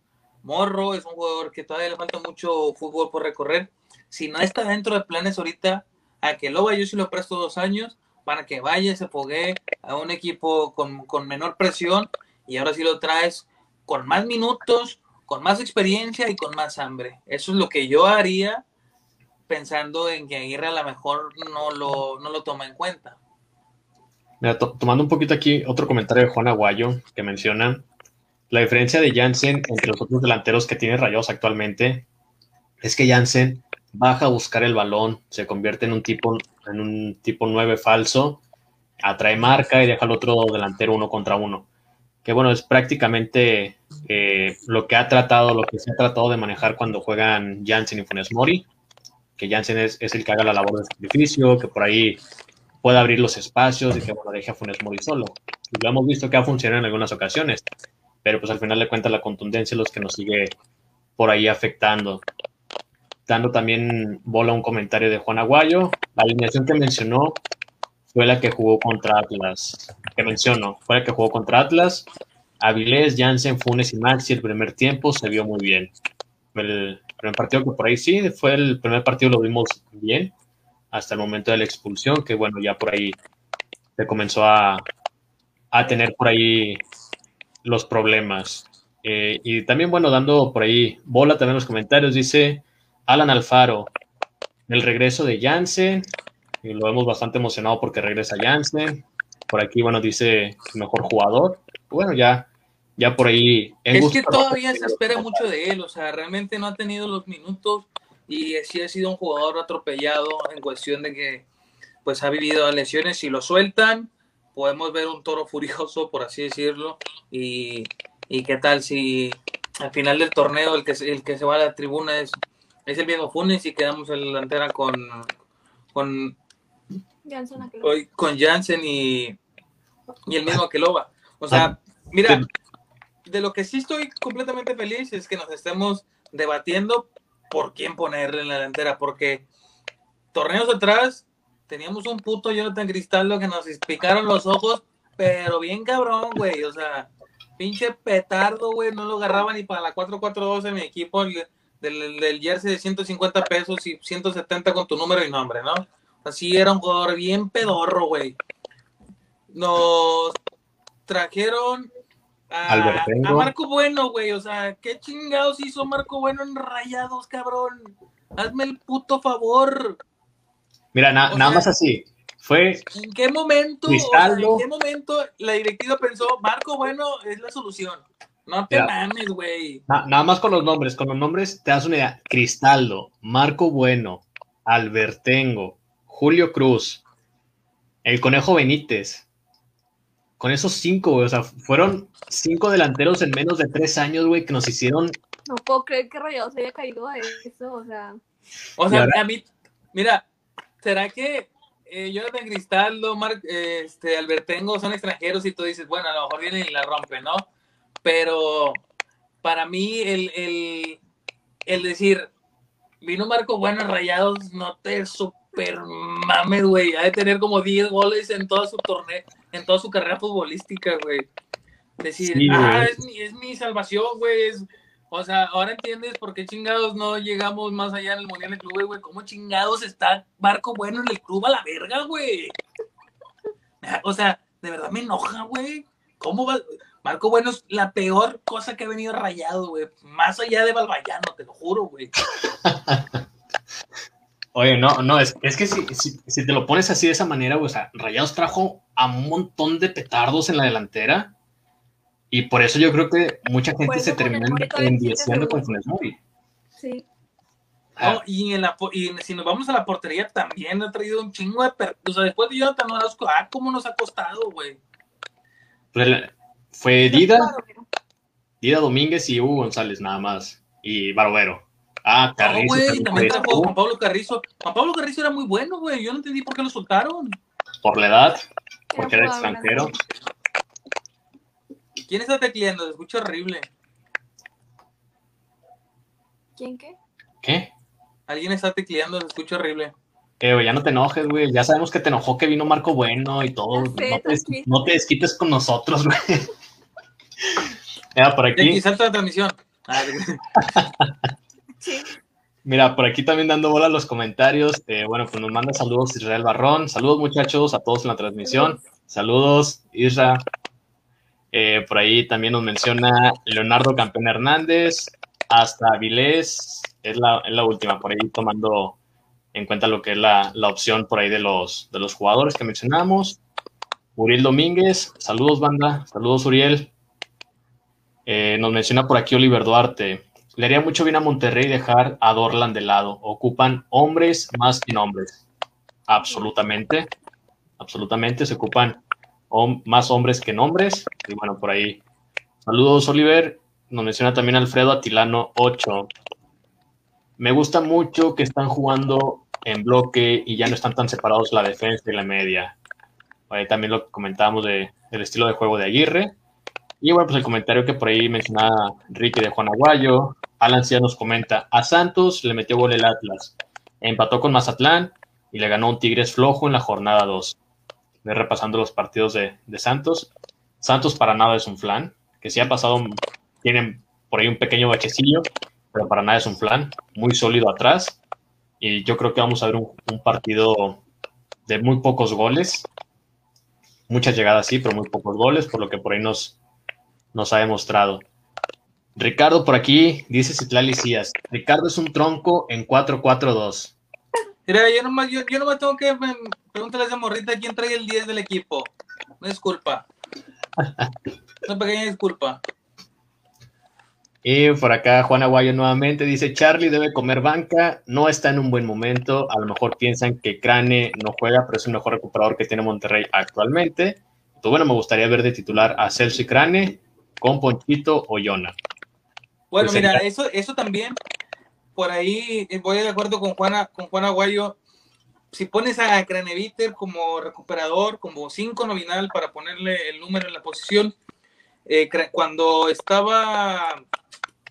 morro, es un jugador que todavía le falta mucho fútbol por recorrer. Si no está dentro de planes ahorita, a que lo vaya, yo sí lo presto dos años para que vaya, se fogue a un equipo con, con menor presión y ahora sí lo traes con más minutos, con más experiencia y con más hambre. Eso es lo que yo haría pensando en que Aguirre a lo mejor no lo, no lo toma en cuenta. Tomando un poquito aquí otro comentario de Juan Aguayo que menciona la diferencia de Jansen entre los otros delanteros que tiene Rayados actualmente es que Jansen baja a buscar el balón, se convierte en un tipo en un tipo 9 falso, atrae marca y deja al otro delantero uno contra uno que bueno, es prácticamente eh, lo que ha tratado, lo que se ha tratado de manejar cuando juegan Jansen y Funes Mori, que Jansen es, el que haga la labor de sacrificio, que por ahí pueda abrir los espacios y que bueno, deje a Funes Mori solo. Y lo hemos visto que ha funcionado en algunas ocasiones, pero pues al final de cuentas la contundencia es lo que nos sigue por ahí afectando. Dando también bola a un comentario de Juan Aguayo, la alineación que mencionó fue la que jugó contra Atlas, que menciono, fue la que jugó contra Atlas. Avilés, Jansen, Funes y Maxi el primer tiempo se vio muy bien. El primer partido que por ahí sí, fue el primer partido lo vimos bien, hasta el momento de la expulsión, que bueno, ya por ahí se comenzó a, a tener por ahí los problemas. Eh, y también, bueno, dando por ahí bola también los comentarios, dice Alan Alfaro, el regreso de Jansen, y lo vemos bastante emocionado porque regresa Jansen. Por aquí, bueno, dice mejor jugador. Bueno, ya, ya por ahí. Es que todavía se espera mucho de él, o sea, realmente no ha tenido los minutos y sí ha sido un jugador atropellado en cuestión de que pues ha vivido lesiones y lo sueltan, podemos ver un toro furioso, por así decirlo, y, y qué tal si al final del torneo el que, el que se va a la tribuna es, es el viejo Funes y quedamos en la delantera con, con Hoy con Jansen y, y el mismo Keloba. O sea, ah, mira, de lo que sí estoy completamente feliz es que nos estemos debatiendo por quién ponerle en la delantera, porque torneos atrás teníamos un puto Jonathan Cristaldo que nos picaron los ojos, pero bien cabrón, güey. O sea, pinche petardo, güey, no lo agarraba ni para la 4-4-2 en mi equipo del, del jersey de 150 pesos y 170 con tu número y nombre, ¿no? Así era un jugador bien pedorro, güey. Nos trajeron a, Marco Bueno, güey. O sea, ¿qué chingados hizo Marco Bueno en rayados, cabrón? Hazme el puto favor. Mira, nada más así. Fue. ¿En qué momento? ¿En qué momento la directiva pensó Marco Bueno es la solución? No te mames, güey. nada más con los nombres. Con los nombres te das una idea. Cristaldo, Marco Bueno, Albertengo, Julio Cruz, el Conejo Benítez. Con esos cinco, güey, o sea, fueron cinco delanteros en menos de tres años, güey, que nos hicieron. No puedo creer que Rayados haya caído a eso, o sea. O sea, a mí, mira, ¿será que eh, Jonathan Cristaldo, Mar, este, Albertengo son extranjeros y tú dices, bueno, a lo mejor vienen y la rompen, ¿no? Pero para mí, el, el, el decir, vino Marco Bueno Rayados, no te super mames, güey. Ha de tener como 10 goles en toda su torneo, en toda su carrera futbolística, güey. Decir, ah, es mi, es mi salvación, güey. O sea, ahora entiendes por qué chingados no llegamos más allá en el Mundial de Club, güey. ¿Cómo chingados está Marco Bueno en el club a la verga, güey? O sea, de verdad me enoja, güey. ¿Cómo va? Marco Bueno es la peor cosa que ha venido rayado, güey. Más allá de Balbayano, te lo juro, güey. Oye, no, no, es, es que si, si, te lo pones así de esa manera, o sea, Rayados trajo a un montón de petardos en la delantera y por eso yo creo que mucha gente se termina enviando con Funes Mori. Sí. Ah. y, en la, y si nos vamos a la portería también ha traído un chingo de O sea, después de Jonathan Orozco, ah, cómo nos ha costado, güey. Pues fue Dida, Dida Domínguez y Hugo González nada más. Y Barovero. Ah, Carrizo. güey, también trajo Juan Pablo Carrizo. Juan Pablo Carrizo era muy bueno, güey. Yo no entendí por qué lo soltaron. Por la edad, porque era extranjero. ¿Quién está tecleando? Se escucha horrible. ¿Quién qué? ¿Qué? Alguien está tecleando, se escucha horrible. Eh, güey, ya no te enojes, güey. Ya sabemos que te enojó que vino Marco Bueno y todo. Sé, no, te, no te desquites con nosotros, güey. Mira, por aquí aquí, salta la transmisión. Ah, Sí. mira, por aquí también dando bola a los comentarios. eh, bueno, pues nos manda saludos Israel Barrón. Saludos, muchachos, a todos en la transmisión. Saludos, Isra. Eh, por ahí también nos menciona Leonardo Campeón Hernández. Hasta Avilés. Es la, es la última, por ahí tomando en cuenta lo que es la, la opción por ahí de los, de los jugadores que mencionamos. Uriel Domínguez, saludos banda, saludos Uriel. Eh, nos menciona por aquí Oliver Duarte. Le haría mucho bien a Monterrey dejar a Dorlan de lado. Ocupan hombres más que nombres. Absolutamente, absolutamente. Se ocupan más hombres que nombres. Y bueno, por ahí. Saludos Oliver. Nos menciona también Alfredo Atilano 8. Me gusta mucho que están jugando en bloque y ya no están tan separados la defensa y la media. Ahí también lo comentábamos de, del estilo de juego de Aguirre. Y bueno, pues el comentario que por ahí mencionaba Ricky de Juan Aguayo. Alan Cia nos comenta, a Santos le metió gol el Atlas, empató con Mazatlán y le ganó un Tigres flojo en la jornada 2. Ve repasando los partidos de, de Santos. Santos para nada es un flan, que sí ha pasado, tienen por ahí un pequeño bachecillo, pero para nada es un flan, muy sólido atrás. Y yo creo que vamos a ver un partido de muy pocos goles, muchas llegadas sí, pero muy pocos goles, por lo que por ahí nos, nos ha demostrado. Ricardo por aquí dice Citlali Cías. Ricardo es un tronco en 4-4-2. Mira, yo nomás, yo, yo nomás tengo que preguntarle a esa morrita quién trae el 10 del equipo. Una disculpa. Una pequeña disculpa. Y por acá Juan Aguayo nuevamente dice, Charlie debe comer banca, no está en un buen momento, a lo mejor piensan que Crane no juega, pero es el mejor recuperador que tiene Monterrey actualmente. Pues bueno, me gustaría ver de titular a Celso y Crane con Ponchito o Yona. Bueno, Pues mira, sería- eso, eso también, por ahí eh, voy de acuerdo con Juana, con Juan Aguayo. Si pones a Craneviter como recuperador, como 5 nominal para ponerle el número en la posición, eh, cuando estaba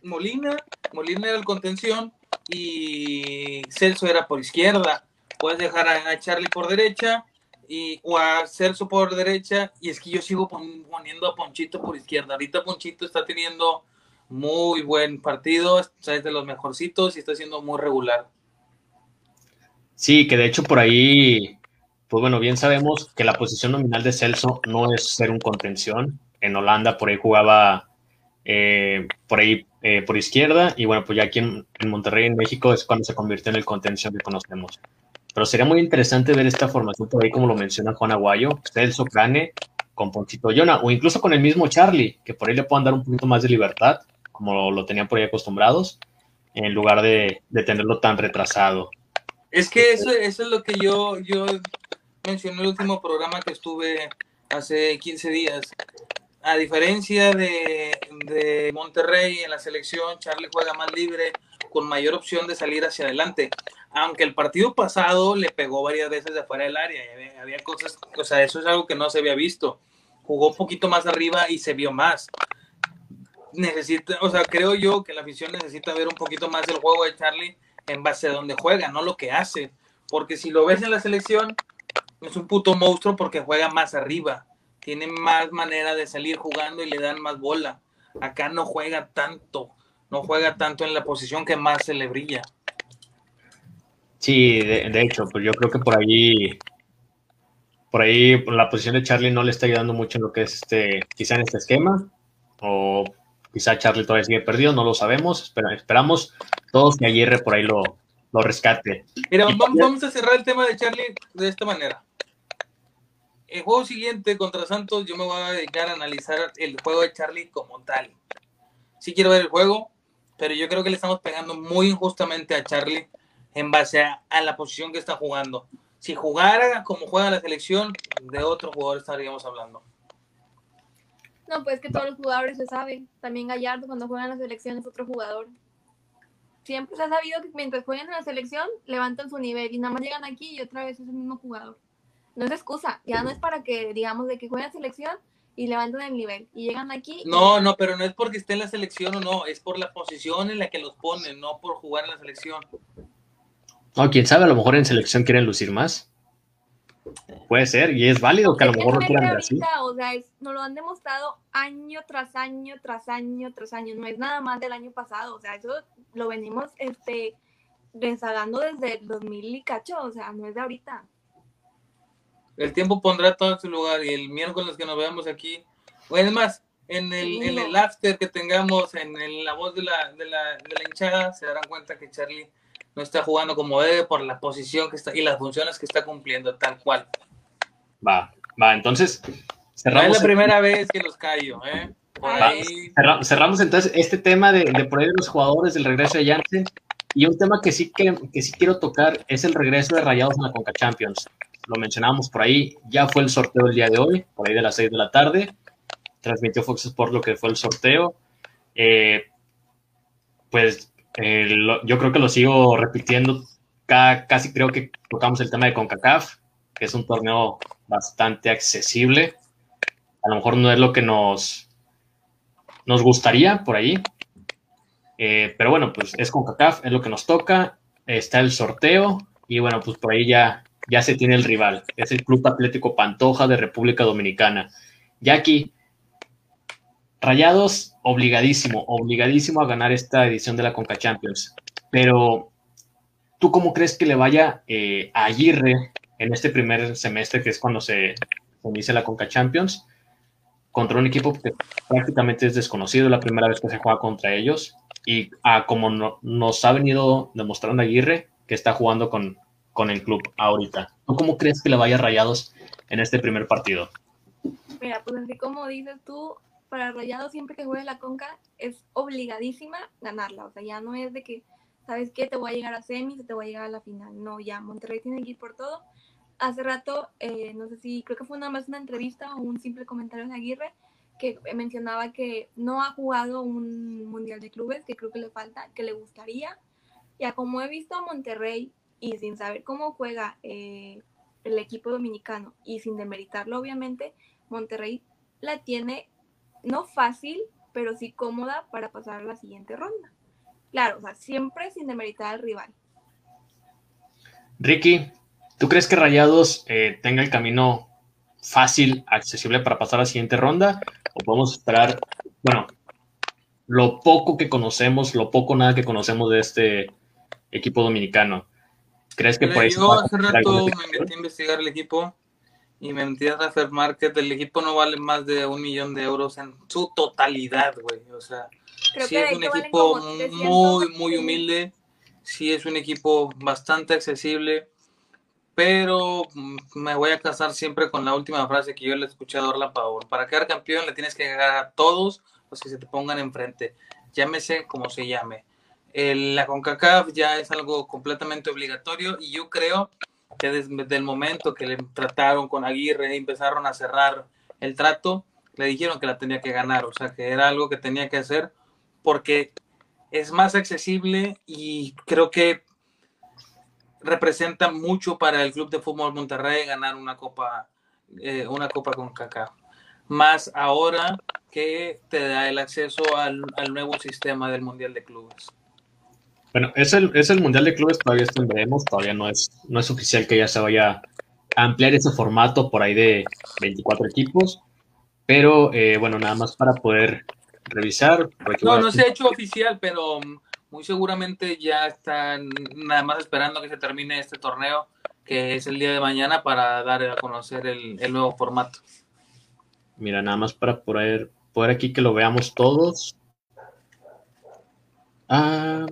Molina, Molina era el contención y Celso era por izquierda. Puedes dejar a Charlie por derecha y, o a Celso por derecha. Y es que yo sigo pon- poniendo a Ponchito por izquierda. Ahorita Ponchito está teniendo muy buen partido, o es de los mejorcitos y está siendo muy regular. Sí, que de hecho por ahí, pues bueno, bien sabemos que la posición nominal de Celso no es ser un contención. En Holanda por ahí jugaba eh, por ahí eh, por izquierda y bueno, pues ya aquí en Monterrey, en México, es cuando se convirtió en el contención que conocemos. Pero sería muy interesante ver esta formación por ahí, como lo menciona Juan Aguayo, Celso, Crane, con Ponchito Yona, o incluso con el mismo Charlie, que por ahí le puedan dar un poquito más de libertad, como lo, tenían por ahí acostumbrados, en lugar de, de tenerlo tan retrasado. Es que eso, eso es lo que yo, yo mencioné en el último programa que estuve hace 15 días. A diferencia de, de Monterrey en la selección, Charlie juega más libre, con mayor opción de salir hacia adelante. Aunque el partido pasado le pegó varias veces de fuera del área, había, había cosas, o sea, eso es algo que no se había visto. Jugó un poquito más arriba y se vio más. Necesita, o sea, creo yo que la afición necesita ver un poquito más el juego de Charlie en base a donde juega, no lo que hace. Porque si lo ves en la selección, es un puto monstruo porque juega más arriba. Tiene más manera de salir jugando y le dan más bola. Acá no juega tanto. No juega tanto en la posición que más se le brilla. Sí, de, de hecho, pues yo creo que por ahí, por ahí por la posición de Charlie no le está ayudando mucho en lo que es este, quizá en este esquema, o quizá Charlie todavía sigue perdido, no lo sabemos, espera- esperamos todos que Aguirre por ahí lo, lo rescate. Mira, vamos, vamos a cerrar el tema de Charlie de esta manera. El juego siguiente contra Santos, yo me voy a dedicar a analizar el juego de Charlie como tal. Sí quiero ver el juego, pero yo creo que le estamos pegando muy injustamente a Charlie en base a, a la posición que está jugando. Si jugara como juega la selección, de otro jugador estaríamos hablando. No, pues que todos los jugadores se saben. También Gallardo cuando juega en la selección es otro jugador. Siempre se ha sabido que mientras juegan en la selección levantan su nivel y nada más llegan aquí y otra vez es el mismo jugador. No es excusa, ya no es para que digamos de que juegan en selección y levantan el nivel y llegan aquí. y- No, no, pero no es porque esté en la selección o no, es por la posición en la que los ponen, no por jugar en la selección. No, quién sabe, a lo mejor en selección quieren lucir más. Puede ser, y es válido que a lo mejor no lo quieran así. O sea, es- nos lo han demostrado año tras año, tras año, tras año. No es nada más del año pasado. O sea, eso lo venimos este, rezagando desde el 2000 y cacho. O sea, no es de ahorita. El tiempo pondrá todo en su lugar y el miércoles que nos veamos aquí, o es más, en el, en el after que tengamos en, en la voz de la, de, la, de la hinchada, se darán cuenta que Charlie no está jugando como debe por la posición que está y las funciones que está cumpliendo, tal cual. Va, va, entonces No es cerramos, la primera vez que los callo, ¿eh? Por Va. ahí, cerra- cerramos entonces este tema de, de por ahí de los jugadores, del regreso de Janssen. Y un tema que sí, que, que sí quiero tocar es el regreso de Rayados en la Conca Champions. Lo mencionábamos por ahí, ya fue el sorteo el día de hoy, por ahí de las 6 de la tarde. Transmitió Fox Sports lo que fue el sorteo. Eh, pues yo creo que lo sigo repitiendo. Ca- casi creo que tocamos el tema de CONCACAF, que es un torneo bastante accesible. A lo mejor no es lo que nos, nos gustaría por ahí. Eh, pero bueno, pues es CONCACAF, es lo que nos toca. Está el sorteo y bueno, pues por ahí ya, ya se tiene el rival. Es el Club Atlético Pantoja de República Dominicana. Ya aquí, Rayados, obligadísimo, obligadísimo a ganar esta edición de la Conca Champions. Pero, ¿tú cómo crees que le vaya eh, a Aguirre en este primer semestre, que es cuando se, inicia la Conca Champions, contra un equipo que prácticamente es desconocido, la primera vez que se juega contra ellos? Y a como no- nos ha venido demostrando Aguirre, que está jugando con, con el club ahorita. ¿Tú cómo crees que le vaya a Rayados en este primer partido? Mira, pues así como dices tú, para Rayados siempre que juegue la Conca es obligadísima ganarla. O sea, ya no es de que, ¿sabes qué? Te voy a llegar a semis, te voy a llegar a la final. No, ya Monterrey tiene que ir por todo. Hace rato, eh, no sé si, creo que fue nada más una entrevista o un simple comentario de Aguirre que mencionaba que no ha jugado un Mundial de Clubes, que creo que le falta, que le gustaría. Ya como he visto a Monterrey y sin saber cómo juega eh, el equipo dominicano y sin demeritarlo obviamente, Monterrey la tiene no fácil, pero sí cómoda para pasar a la siguiente ronda. Claro, o sea, siempre sin demeritar al rival. Ricky, ¿tú crees que Rayados eh, tenga el camino fácil, accesible para pasar a la siguiente ronda? ¿O podemos esperar, bueno, lo poco que conocemos, lo poco nada que conocemos de este equipo dominicano? ¿Crees que por ahí yo hace rato me metí a investigar el equipo y me metí a afirmar que el equipo no vale más de un millón de euros en su totalidad, güey. O sea, Creo sí es un equipo como 300, muy, muy humilde. Sí es un equipo bastante accesible. Pero mm, me voy a casar siempre con la última frase que yo le escuché a Dorlan Pavón. Para quedar campeón le tienes que ganar a todos los que se te pongan enfrente. Llámese como se llame. El- la CONCACAF ya es algo completamente obligatorio y yo creo que desde el momento que le trataron con Aguirre y empezaron a cerrar el trato, le dijeron que la tenía que ganar, o sea, que era algo que tenía que hacer porque es más accesible y creo que representa mucho para el Club de Fútbol Monterrey ganar una copa, eh, una copa con CACAF. Más ahora que te da el acceso al, al nuevo sistema del Mundial de Clubes. Bueno, es el, es el Mundial de Clubes, todavía está en veremos, todavía no es, no es oficial que ya se vaya a ampliar ese formato por ahí de 24 equipos, pero eh, bueno, nada más para poder revisar. No, no se ha hecho oficial, pero mm, muy seguramente ya están nada más esperando que se termine este torneo, que es el día de mañana, para dar a conocer el, el nuevo formato. Mira, nada más para poder, poder aquí que lo veamos todos. Ah,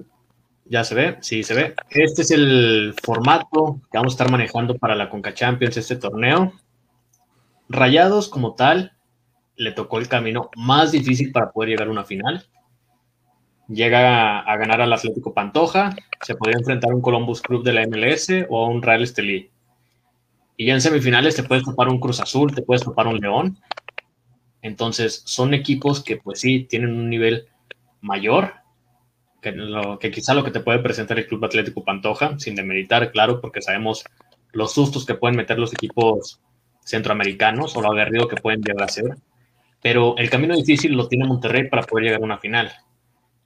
ya se ve, sí se ve. Este es el formato que vamos a estar manejando para la Conca Champions, este torneo. Rayados como tal, le tocó el camino más difícil para poder llegar a una final. Llega a, ganar al Atlético Pantoja, se podría enfrentar a un Columbus Club de la MLS o a un Real Estelí. Y ya en semifinales te puedes topar un Cruz Azul, te puedes topar un León. Entonces, son equipos que pues sí tienen un nivel mayor que, quizá lo que te puede presentar el Club Atlético Pantoja, sin demeritar, claro, porque sabemos los sustos que pueden meter los equipos centroamericanos o lo aguerrido que pueden llegar a ser. Pero el camino difícil lo tiene Monterrey para poder llegar a una final.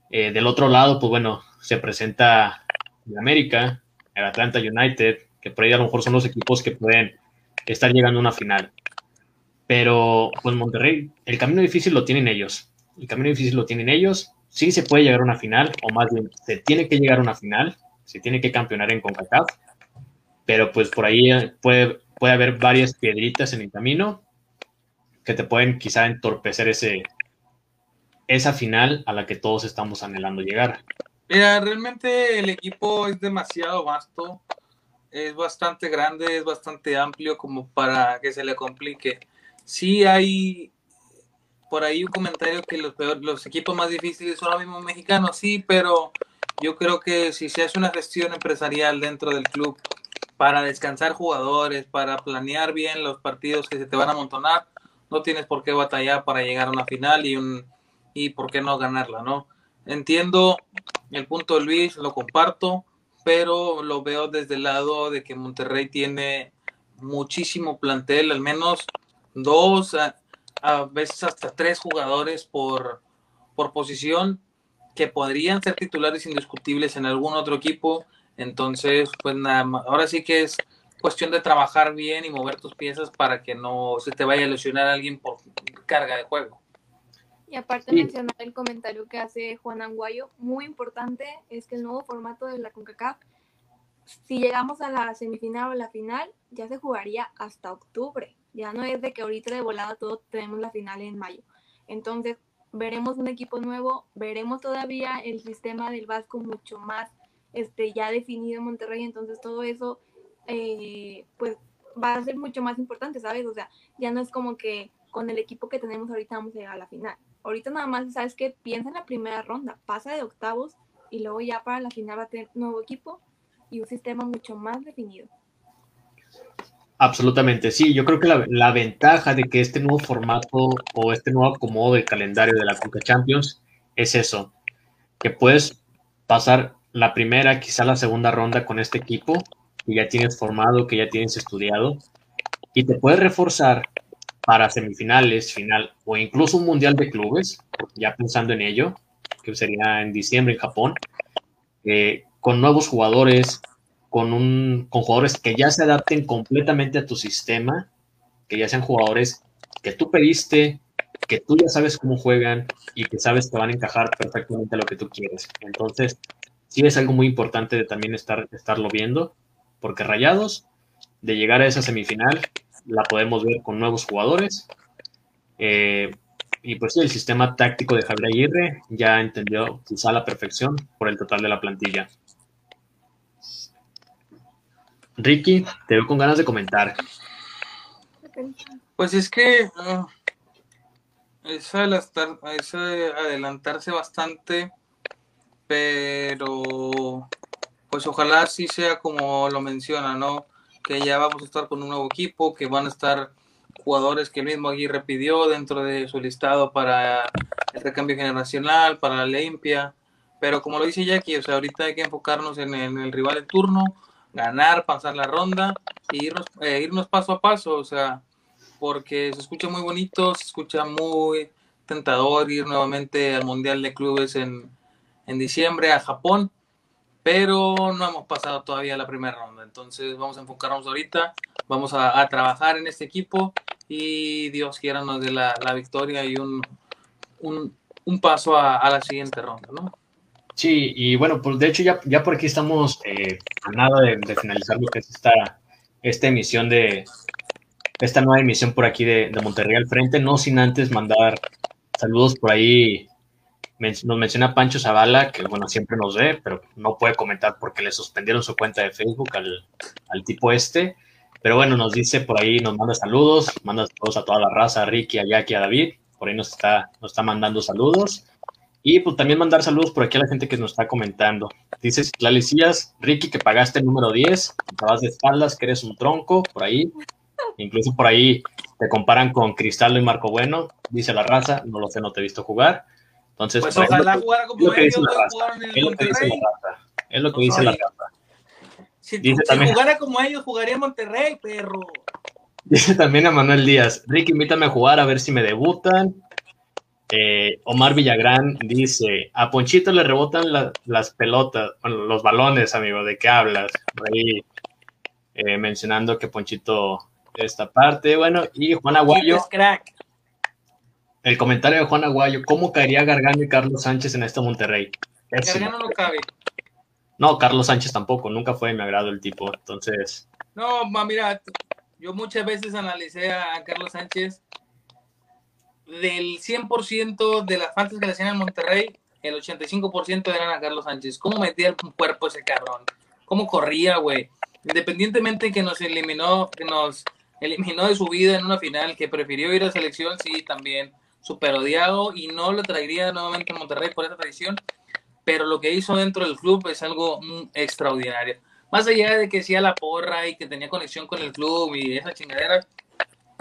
Eh, del otro lado, pues bueno, se presenta en América, el Atlanta United, que por ahí a lo mejor son los equipos que pueden estar llegando a una final. Pero pues Monterrey, el camino difícil lo tienen ellos. El camino difícil lo tienen ellos. Sí se puede llegar a una final, o más bien se tiene que llegar a una final, se tiene que campeonar en CONCACAF, pero pues por ahí puede, puede haber varias piedritas en el camino que te pueden quizá entorpecer ese, esa final a la que todos estamos anhelando llegar. Mira, realmente el equipo es demasiado vasto, es bastante grande, es bastante amplio como para que se le complique. Sí hay por ahí un comentario que los, los equipos más difíciles son los mismos mexicanos, sí, pero yo creo que si se hace una gestión empresarial dentro del club para descansar jugadores, para planear bien los partidos que se te van a amontonar, no tienes por qué batallar para llegar a una final y un y por qué no ganarla, ¿no? Entiendo el punto de Luis, lo comparto, pero lo veo desde el lado de que Monterrey tiene muchísimo plantel, al menos dos, a veces hasta tres jugadores por, por posición que podrían ser titulares indiscutibles en algún otro equipo. Entonces, pues nada ahora sí que es cuestión de trabajar bien y mover tus piezas para que no se te vaya a lesionar a alguien por carga de juego. Y aparte mencionar el comentario que hace Juan Anguayo, muy importante es que el nuevo formato de la CONCACAF, si llegamos a la semifinal o la final, ya se jugaría hasta octubre. Ya no es de que ahorita de volada todo tenemos la final en mayo. Entonces, veremos un equipo nuevo, veremos todavía el sistema del Vasco mucho más este, ya definido en Monterrey. Entonces, todo eso, eh, pues, va a ser mucho más importante, ¿sabes? O sea, ya no es como que con el equipo que tenemos ahorita vamos a llegar a la final. Ahorita nada más, ¿sabes qué? Piensa en la primera ronda, pasa de octavos y luego ya para la final va a tener nuevo equipo y un sistema mucho más definido. Absolutamente, sí. Yo creo que la, ventaja de que este nuevo formato o este nuevo acomodo del calendario de la Conca Champions es eso, que puedes pasar la primera, quizá la segunda ronda con este equipo que ya tienes formado, que ya tienes estudiado, y te puedes reforzar para semifinales, final o incluso un mundial de clubes, ya pensando en ello, que sería en diciembre en Japón, eh, con nuevos jugadores, con, un, con jugadores que ya se adapten completamente a tu sistema, que ya sean jugadores que tú pediste, que tú ya sabes cómo juegan y que sabes que van a encajar perfectamente a lo que tú quieres. Entonces, sí es algo muy importante de también estar, estarlo viendo, porque Rayados, de llegar a esa semifinal, la podemos ver con nuevos jugadores. Eh, y pues el sistema táctico de Javier Aguirre ya entendió quizá a la perfección por el total de la plantilla. Ricky, te veo con ganas de comentar. Pues es que uh, es, adelantarse bastante, pero pues ojalá sí sea como lo menciona, ¿no? Que ya vamos a estar con un nuevo equipo, que van a estar jugadores que el mismo Aguirre pidió dentro de su listado para el recambio generacional, para la limpia. Pero como lo dice Jackie, o sea, ahorita hay que enfocarnos en el rival de turno, ganar, pasar la ronda e irnos, eh, irnos paso a paso, o sea, porque se escucha muy bonito, se escucha muy tentador ir nuevamente al Mundial de Clubes en, en diciembre a Japón, pero no hemos pasado todavía la primera ronda, entonces vamos a enfocarnos ahorita, vamos a, trabajar en este equipo y Dios quiera nos dé la, victoria y un, un, paso a, a la siguiente ronda, ¿no? Sí, y bueno, pues de hecho ya, ya por aquí estamos eh, a nada de, finalizar lo que es esta, esta emisión de esta nueva emisión por aquí de, Monterrey al frente, no sin antes mandar saludos por ahí. nos menciona Pancho Zavala, que bueno, siempre nos ve, pero no puede comentar porque le suspendieron su cuenta de Facebook al, al tipo este. Pero bueno, nos dice por ahí, nos manda saludos, manda saludos a toda la raza, a Ricky, a Jackie, a David. Por ahí nos está, nos está mandando saludos. Y pues también mandar saludos por aquí a la gente que nos está comentando. Dices, Clalicías, Ricky, que pagaste el número 10, vas de espaldas, que eres un tronco, por ahí. Incluso por ahí te comparan con Cristaldo y Marco Bueno, dice la raza, no lo sé, no te he visto jugar. Entonces, pues ojalá jugara como es ellos, es lo que dice la raza. Es lo que dice la raza. Si, dice también, jugara como ellos, jugaría Monterrey, perro. Dice también a Manuel Díaz, Ricky, invítame a jugar a ver si me debutan. Eh, Omar Villagrán dice, a Ponchito le rebotan las pelotas, bueno, los balones, amigo, ¿de qué hablas? ahí eh, mencionando que Ponchito esta parte, bueno, y Juan Aguayo. El comentario de Juan Aguayo, ¿cómo caería Gargano y Carlos Sánchez en este Monterrey? Gargano no cabe. No, Carlos Sánchez tampoco, nunca fue de mi agrado el tipo, entonces... No, mira, yo muchas veces analicé a Carlos Sánchez del 100% de las fantas que le hacían en Monterrey, el 85% eran a Carlos Sánchez. ¿Cómo metía el cuerpo ese cabrón? ¿Cómo corría, güey? Independientemente que nos eliminó, que nos eliminó de su vida en una final, que prefirió ir a selección, sí, también súper odiado y no lo traería nuevamente a Monterrey por esa tradición, pero lo que hizo dentro del club es algo mm, extraordinario. Más allá de que hacía la porra y que tenía conexión con el club y esa chingadera,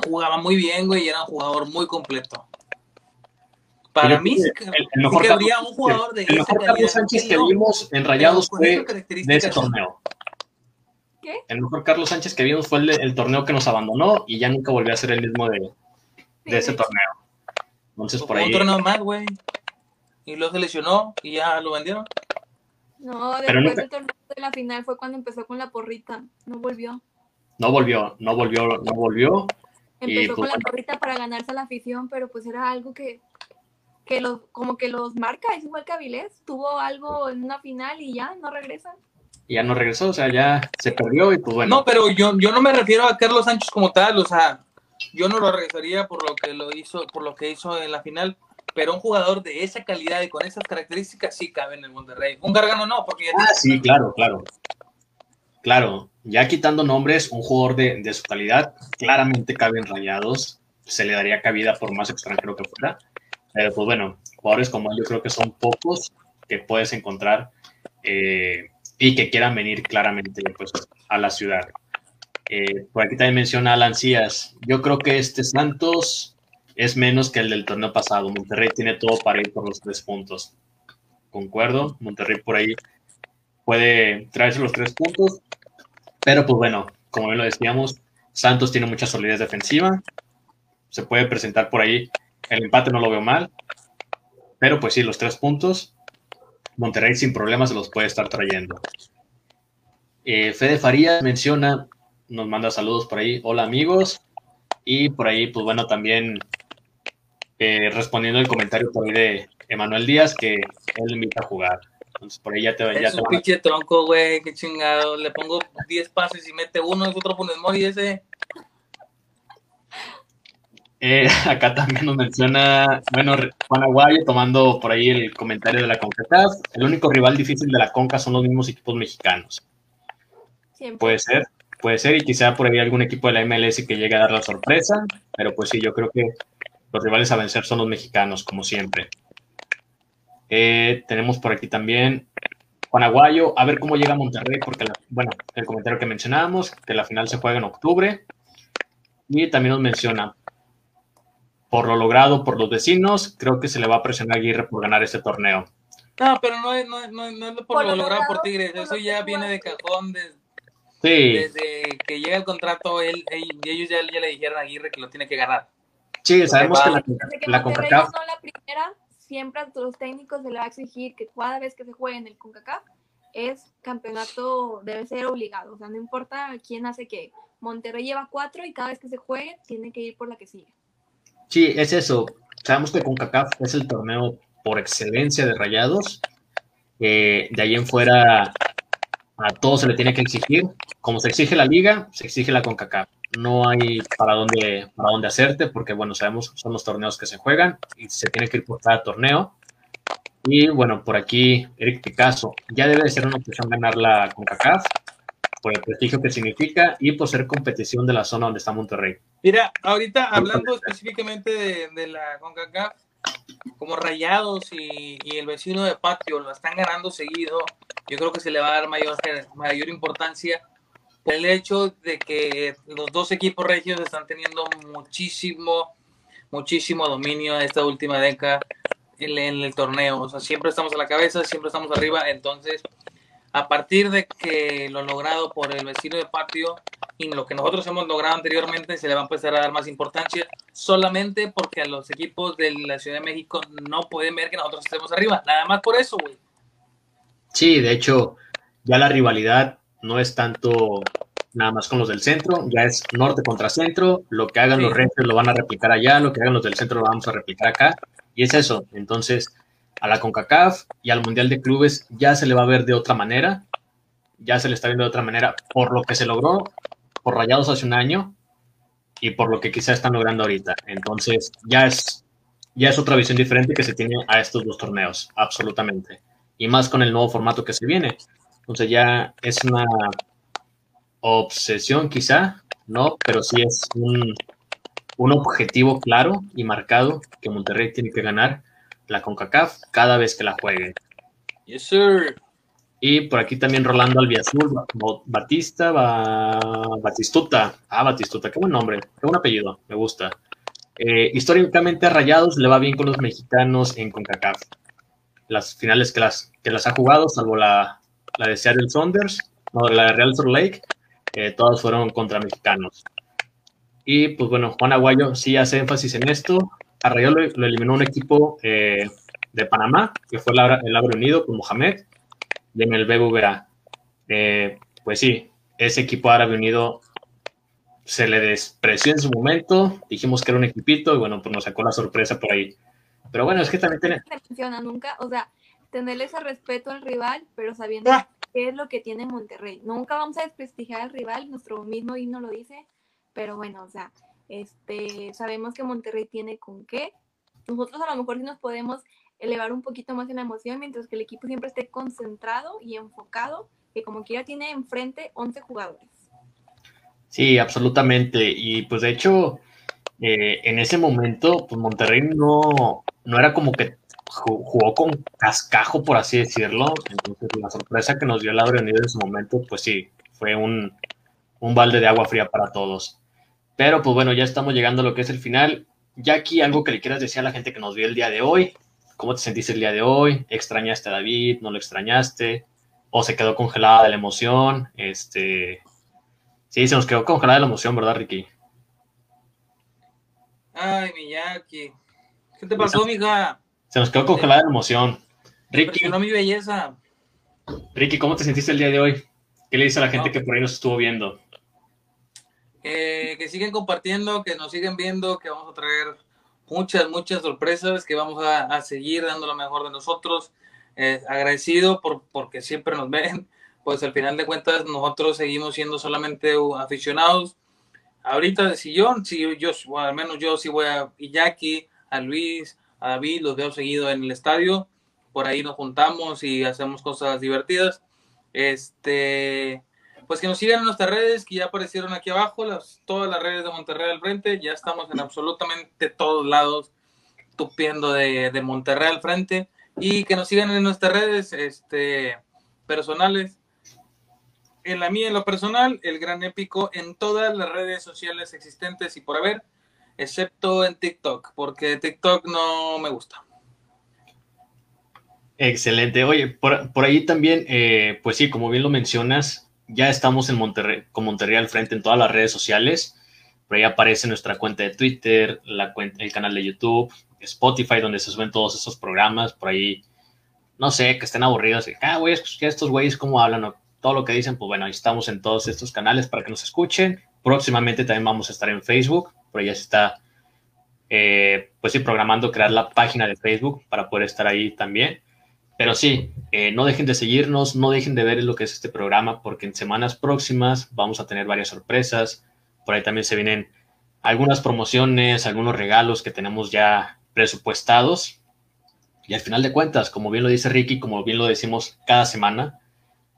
jugaba muy bien, güey, y era un jugador muy completo. Para mí, sí, el, mejor habría un jugador de el mejor Carlos Sánchez que vimos en Rayados fue de ese torneo. ¿Qué? El mejor Carlos Sánchez que vimos fue el, el, torneo que nos abandonó y ya nunca volvió a ser el mismo de, de ese torneo. Entonces, por ahí. Un torneo más, güey. Y luego se lesionó y ya lo vendieron. No, después del torneo de la final fue cuando empezó con la porrita. No volvió. No volvió, no volvió, no volvió. Empezó con pues, la porrita para ganarse la afición, pero pues era algo que, que los, como que los marca, es igual que Avilés, tuvo algo en una final y ya no regresan. Y ya no regresó, o sea, ya se perdió y pues bueno. No, pero yo, yo no me refiero a Carlos Sánchez como tal, o sea, yo no lo regresaría por lo que lo hizo, por lo que hizo en la final, pero un jugador de esa calidad y con esas características sí cabe en el Monterrey. Un Gargano no, porque ya Ah, sí, claro, claro. Claro, ya quitando nombres, un jugador de, su calidad claramente cabe en rayados, se le daría cabida por más extranjero que fuera. Pero pues bueno, jugadores como él yo creo que son pocos que puedes encontrar eh, y que quieran venir claramente pues, a la ciudad. Eh, por aquí también menciona Alan Cías. Yo creo que este Santos es menos que el del torneo pasado. Monterrey tiene todo para ir por los tres puntos. Concuerdo, Monterrey por ahí puede traerse los tres puntos. Pero pues bueno, como bien lo decíamos, Santos tiene mucha solidez defensiva. Se puede presentar por ahí. El empate no lo veo mal. Pero pues sí, los tres puntos. Monterrey sin problemas se los puede estar trayendo. Eh, Fede Farías menciona, nos manda saludos por ahí. Hola amigos. Y por ahí, pues bueno, también eh, respondiendo el comentario por de Emanuel Díaz, que él invita a jugar. Entonces por ahí ya te Es un pinche tronco, güey, qué chingado. Le pongo 10 pases y mete uno, es otro Funes Mori ese. Eh, acá también nos menciona, bueno, Juan Aguayo tomando por ahí el comentario de la CONCACAF. El único rival difícil de la CONCA son los mismos equipos mexicanos. Puede ser, puede ser, y quizá por ahí algún equipo de la MLS que llegue a dar la sorpresa, pero pues sí, yo creo que los rivales a vencer son los mexicanos, como siempre. Eh, tenemos por aquí también Juan Aguayo, a ver cómo llega Monterrey, porque, bueno, el comentario que mencionábamos, que la final se juega en octubre. Y también nos menciona, por lo logrado por los vecinos, creo que se le va a presionar a Aguirre por ganar este torneo. No, pero no es, no, no, no es por, lo logrado por Tigres, eso ya viene de cajón desde, sí. desde que llega el contrato, él, ellos ya, ya, le dijeron a Aguirre que lo tiene que ganar. Sí, sabemos que la, la. No la primera, siempre a los técnicos se le va a exigir que cada vez que se juegue en el CONCACAF es campeonato, debe ser obligado. O sea, no importa quién hace qué. Monterrey lleva cuatro y cada vez que se juegue tiene que ir por la que sigue. Sí, es eso. Sabemos que CONCACAF es el torneo por excelencia de rayados. de ahí en fuera a todos se le tiene que exigir. Como se exige la liga, se exige la CONCACAF no hay para dónde, para dónde hacerte, porque bueno, sabemos son los torneos que se juegan y se tiene que ir por cada torneo. Y bueno, por aquí, Eric Picasso, ya debe de ser una opción ganar la CONCACAF, por el prestigio que significa y por ser competición de la zona donde está Monterrey. Mira, ahorita hablando específicamente de, la CONCACAF, como Rayados y, y, el vecino de Patio lo están ganando seguido, yo creo que se le va a dar mayor, mayor importancia el hecho de que los dos equipos regios están teniendo muchísimo, muchísimo dominio esta última década en, el torneo. O sea, siempre estamos a la cabeza, siempre estamos arriba. Entonces, a partir de que lo logrado por el vecino de patio y lo que nosotros hemos logrado anteriormente se le va a empezar a dar más importancia solamente porque a los equipos de la Ciudad de México no pueden ver que nosotros estemos arriba. Nada más por eso, güey. Sí, de hecho, ya la rivalidad no es tanto nada más con los del centro, ya es norte contra centro, lo que hagan los Rangers lo van a replicar allá, lo que hagan los del centro lo vamos a replicar acá, y es eso. Entonces, a la CONCACAF y al Mundial de Clubes ya se le va a ver de otra manera, ya se le está viendo de otra manera por lo que se logró por Rayados hace un año y por lo que quizá están logrando ahorita. Entonces, ya es, ya es otra visión diferente que se tiene a estos dos torneos, absolutamente. Y más con el nuevo formato que se viene. Entonces ya es una obsesión quizá, ¿no? Pero sí es un, un objetivo claro y marcado que Monterrey tiene que ganar la CONCACAF cada vez que la juegue. Yes, sir. Y por aquí también Rolando Albiazul, Batista, Batistuta. Ah, Batistuta, qué buen nombre, qué buen apellido, me gusta. Eh, históricamente a Rayados le va bien con los mexicanos en CONCACAF. Las finales que las, que las ha jugado, salvo la, la de Seattle Saunders, no, la de Real Salt Lake, eh, todas fueron contra mexicanos. Y pues bueno, Juan Aguayo sí hace énfasis en esto. A Rayados lo, eliminó un equipo eh, de Panamá, que fue el, el Abre Unido con Mohamed y en el BBVA. Eh, pues sí, ese equipo árabe unido se le despreció en su momento, dijimos que era un equipito y bueno, pues nos sacó la sorpresa por ahí. Pero bueno, es que también tiene... Se menciona nunca, o sea, tenerle ese respeto al rival, pero sabiendo ah. qué es lo que tiene Monterrey. Nunca vamos a desprestigiar al rival, nuestro mismo himno lo dice, pero bueno, o sea, este, sabemos que Monterrey tiene con qué. Nosotros a lo mejor sí nos podemos elevar un poquito más en la emoción, mientras que el equipo siempre esté concentrado y enfocado, que como quiera tiene enfrente 11 jugadores. Sí, absolutamente. Y pues de hecho, eh, en ese momento, pues Monterrey no, no era como que jugó con cascajo, por así decirlo. Entonces la sorpresa que nos dio el Abre Unido en su momento, pues sí, fue un, un balde de agua fría para todos. Pero pues bueno, ya estamos llegando a lo que es el final. Ya aquí algo que le quieras decir a la gente que nos vio el día de hoy, ¿Cómo te sentiste el día de hoy? ¿Extrañaste a David? ¿No lo extrañaste? ¿O se quedó congelada de la emoción? Este... Sí, se nos quedó congelada de la emoción, ¿verdad, Ricky? Ay, Miyaki. ¿Qué te pasó, mija? Se nos quedó congelada de la emoción. Ricky. no mi belleza. Ricky, ¿cómo te sentiste el día de hoy? ¿Qué le dice a la gente que por ahí nos estuvo viendo? Que siguen compartiendo, que nos siguen viendo, que vamos a traer muchas, muchas sorpresas que vamos a, seguir dando lo mejor de nosotros. Eh, agradecido por, porque siempre nos ven, pues al final de cuentas nosotros seguimos siendo solamente aficionados. Ahorita, si yo, si yo, al menos yo sí voy a Iñaki, a Luis, a David, los veo seguido en el estadio, por ahí nos juntamos y hacemos cosas divertidas. Este, pues que nos sigan en nuestras redes que ya aparecieron aquí abajo, todas las redes de Monterrey al frente, ya estamos en absolutamente todos lados tupiendo de, de Monterrey al frente y que nos sigan en nuestras redes este, personales. En la mía, en lo personal, el gran épico en todas las redes sociales existentes y por haber, excepto en TikTok, porque TikTok no me gusta. Excelente. Oye, por, por ahí también, eh, pues sí, como bien lo mencionas, ya estamos en Monterrey, con Monterrey al frente en todas las redes sociales. Por ahí aparece nuestra cuenta de Twitter, la cuenta, el canal de YouTube, Spotify, donde se suben todos esos programas. Por ahí, no sé, que estén aburridos. Que, ah, güey, estos güeyes cómo hablan todo lo que dicen. Pues bueno, ahí estamos en todos estos canales para que nos escuchen. Próximamente también vamos a estar en Facebook. Por ahí ya se está, eh, pues sí, programando crear la página de Facebook para poder estar ahí también. Pero sí, eh, no dejen de seguirnos, no dejen de ver lo que es este programa, porque en semanas próximas vamos a tener varias sorpresas. Por ahí también se vienen algunas promociones, algunos regalos que tenemos ya presupuestados. Y al final de cuentas, como bien lo dice Ricky, como bien lo decimos cada semana,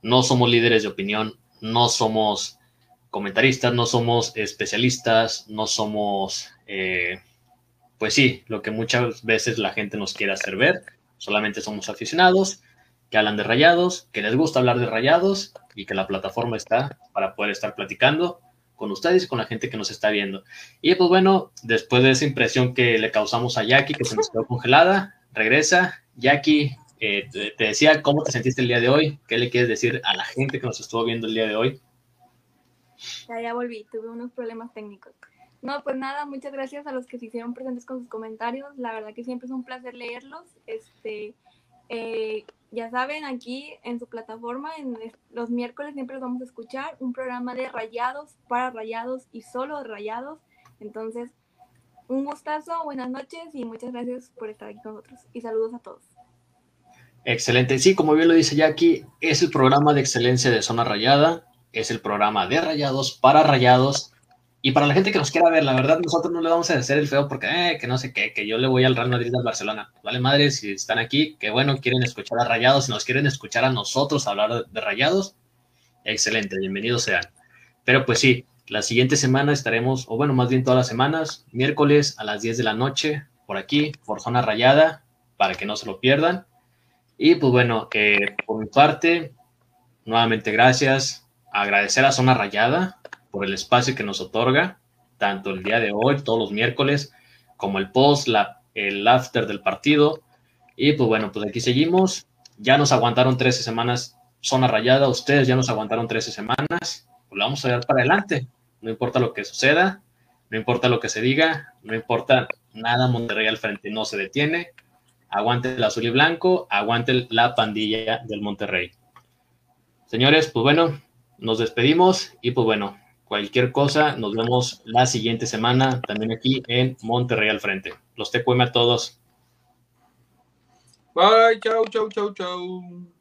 no somos líderes de opinión, no somos comentaristas, no somos especialistas, no somos, eh, pues sí, lo que muchas veces la gente nos quiere hacer ver Solamente somos aficionados que hablan de rayados, que les gusta hablar de rayados y que la plataforma está para poder estar platicando con ustedes y con la gente que nos está viendo. Y pues bueno, después de esa impresión que le causamos a Jackie, que se nos quedó congelada, regresa. Jackie, eh, te, decía, ¿cómo te sentiste el día de hoy? ¿Qué le quieres decir a la gente que nos estuvo viendo el día de hoy? Ya volví, tuve unos problemas técnicos. No, pues nada, muchas gracias a los que se hicieron presentes con sus comentarios. La verdad que siempre es un placer leerlos. Este, eh, ya saben, aquí en su plataforma, en los miércoles siempre los vamos a escuchar, un programa de rayados, para rayados y solo rayados. Entonces, un gustazo, buenas noches y muchas gracias por estar aquí con nosotros. Y saludos a todos. Excelente. Sí, como bien lo dice Jackie, es el programa de excelencia de Zona Rayada, es el programa de rayados para rayados. Y para la gente que nos quiera ver, la verdad, nosotros no le vamos a hacer el feo porque, eh, que no sé qué, que yo le voy al Real Madrid al Barcelona. Vale, madre, si están aquí, que bueno, quieren escuchar a rayados, si nos quieren escuchar a nosotros hablar de, rayados, excelente, bienvenidos sean. Pero pues sí, la siguiente semana estaremos, o bueno, más bien todas las semanas, miércoles a las 10 de la noche, por aquí, por Zona Rayada, para que no se lo pierdan. Y pues bueno, eh, por mi parte, nuevamente gracias. Agradecer a Zona Rayada por el espacio que nos otorga, tanto el día de hoy, todos los miércoles, como el post, la, el after del partido. Y pues bueno, pues aquí seguimos. Ya nos aguantaron 13 semanas Zona Rayada, ustedes ya nos aguantaron 13 semanas. Pues le vamos a dar para adelante. No importa lo que suceda, no importa lo que se diga, no importa nada, Monterrey al frente no se detiene aguante el azul y blanco, aguante la pandilla del Monterrey. Señores, pues bueno, nos despedimos y pues bueno, cualquier cosa, nos vemos la siguiente semana también aquí en Monterrey al frente. Los TQM a todos. Bye, chau, chau, chau, chau.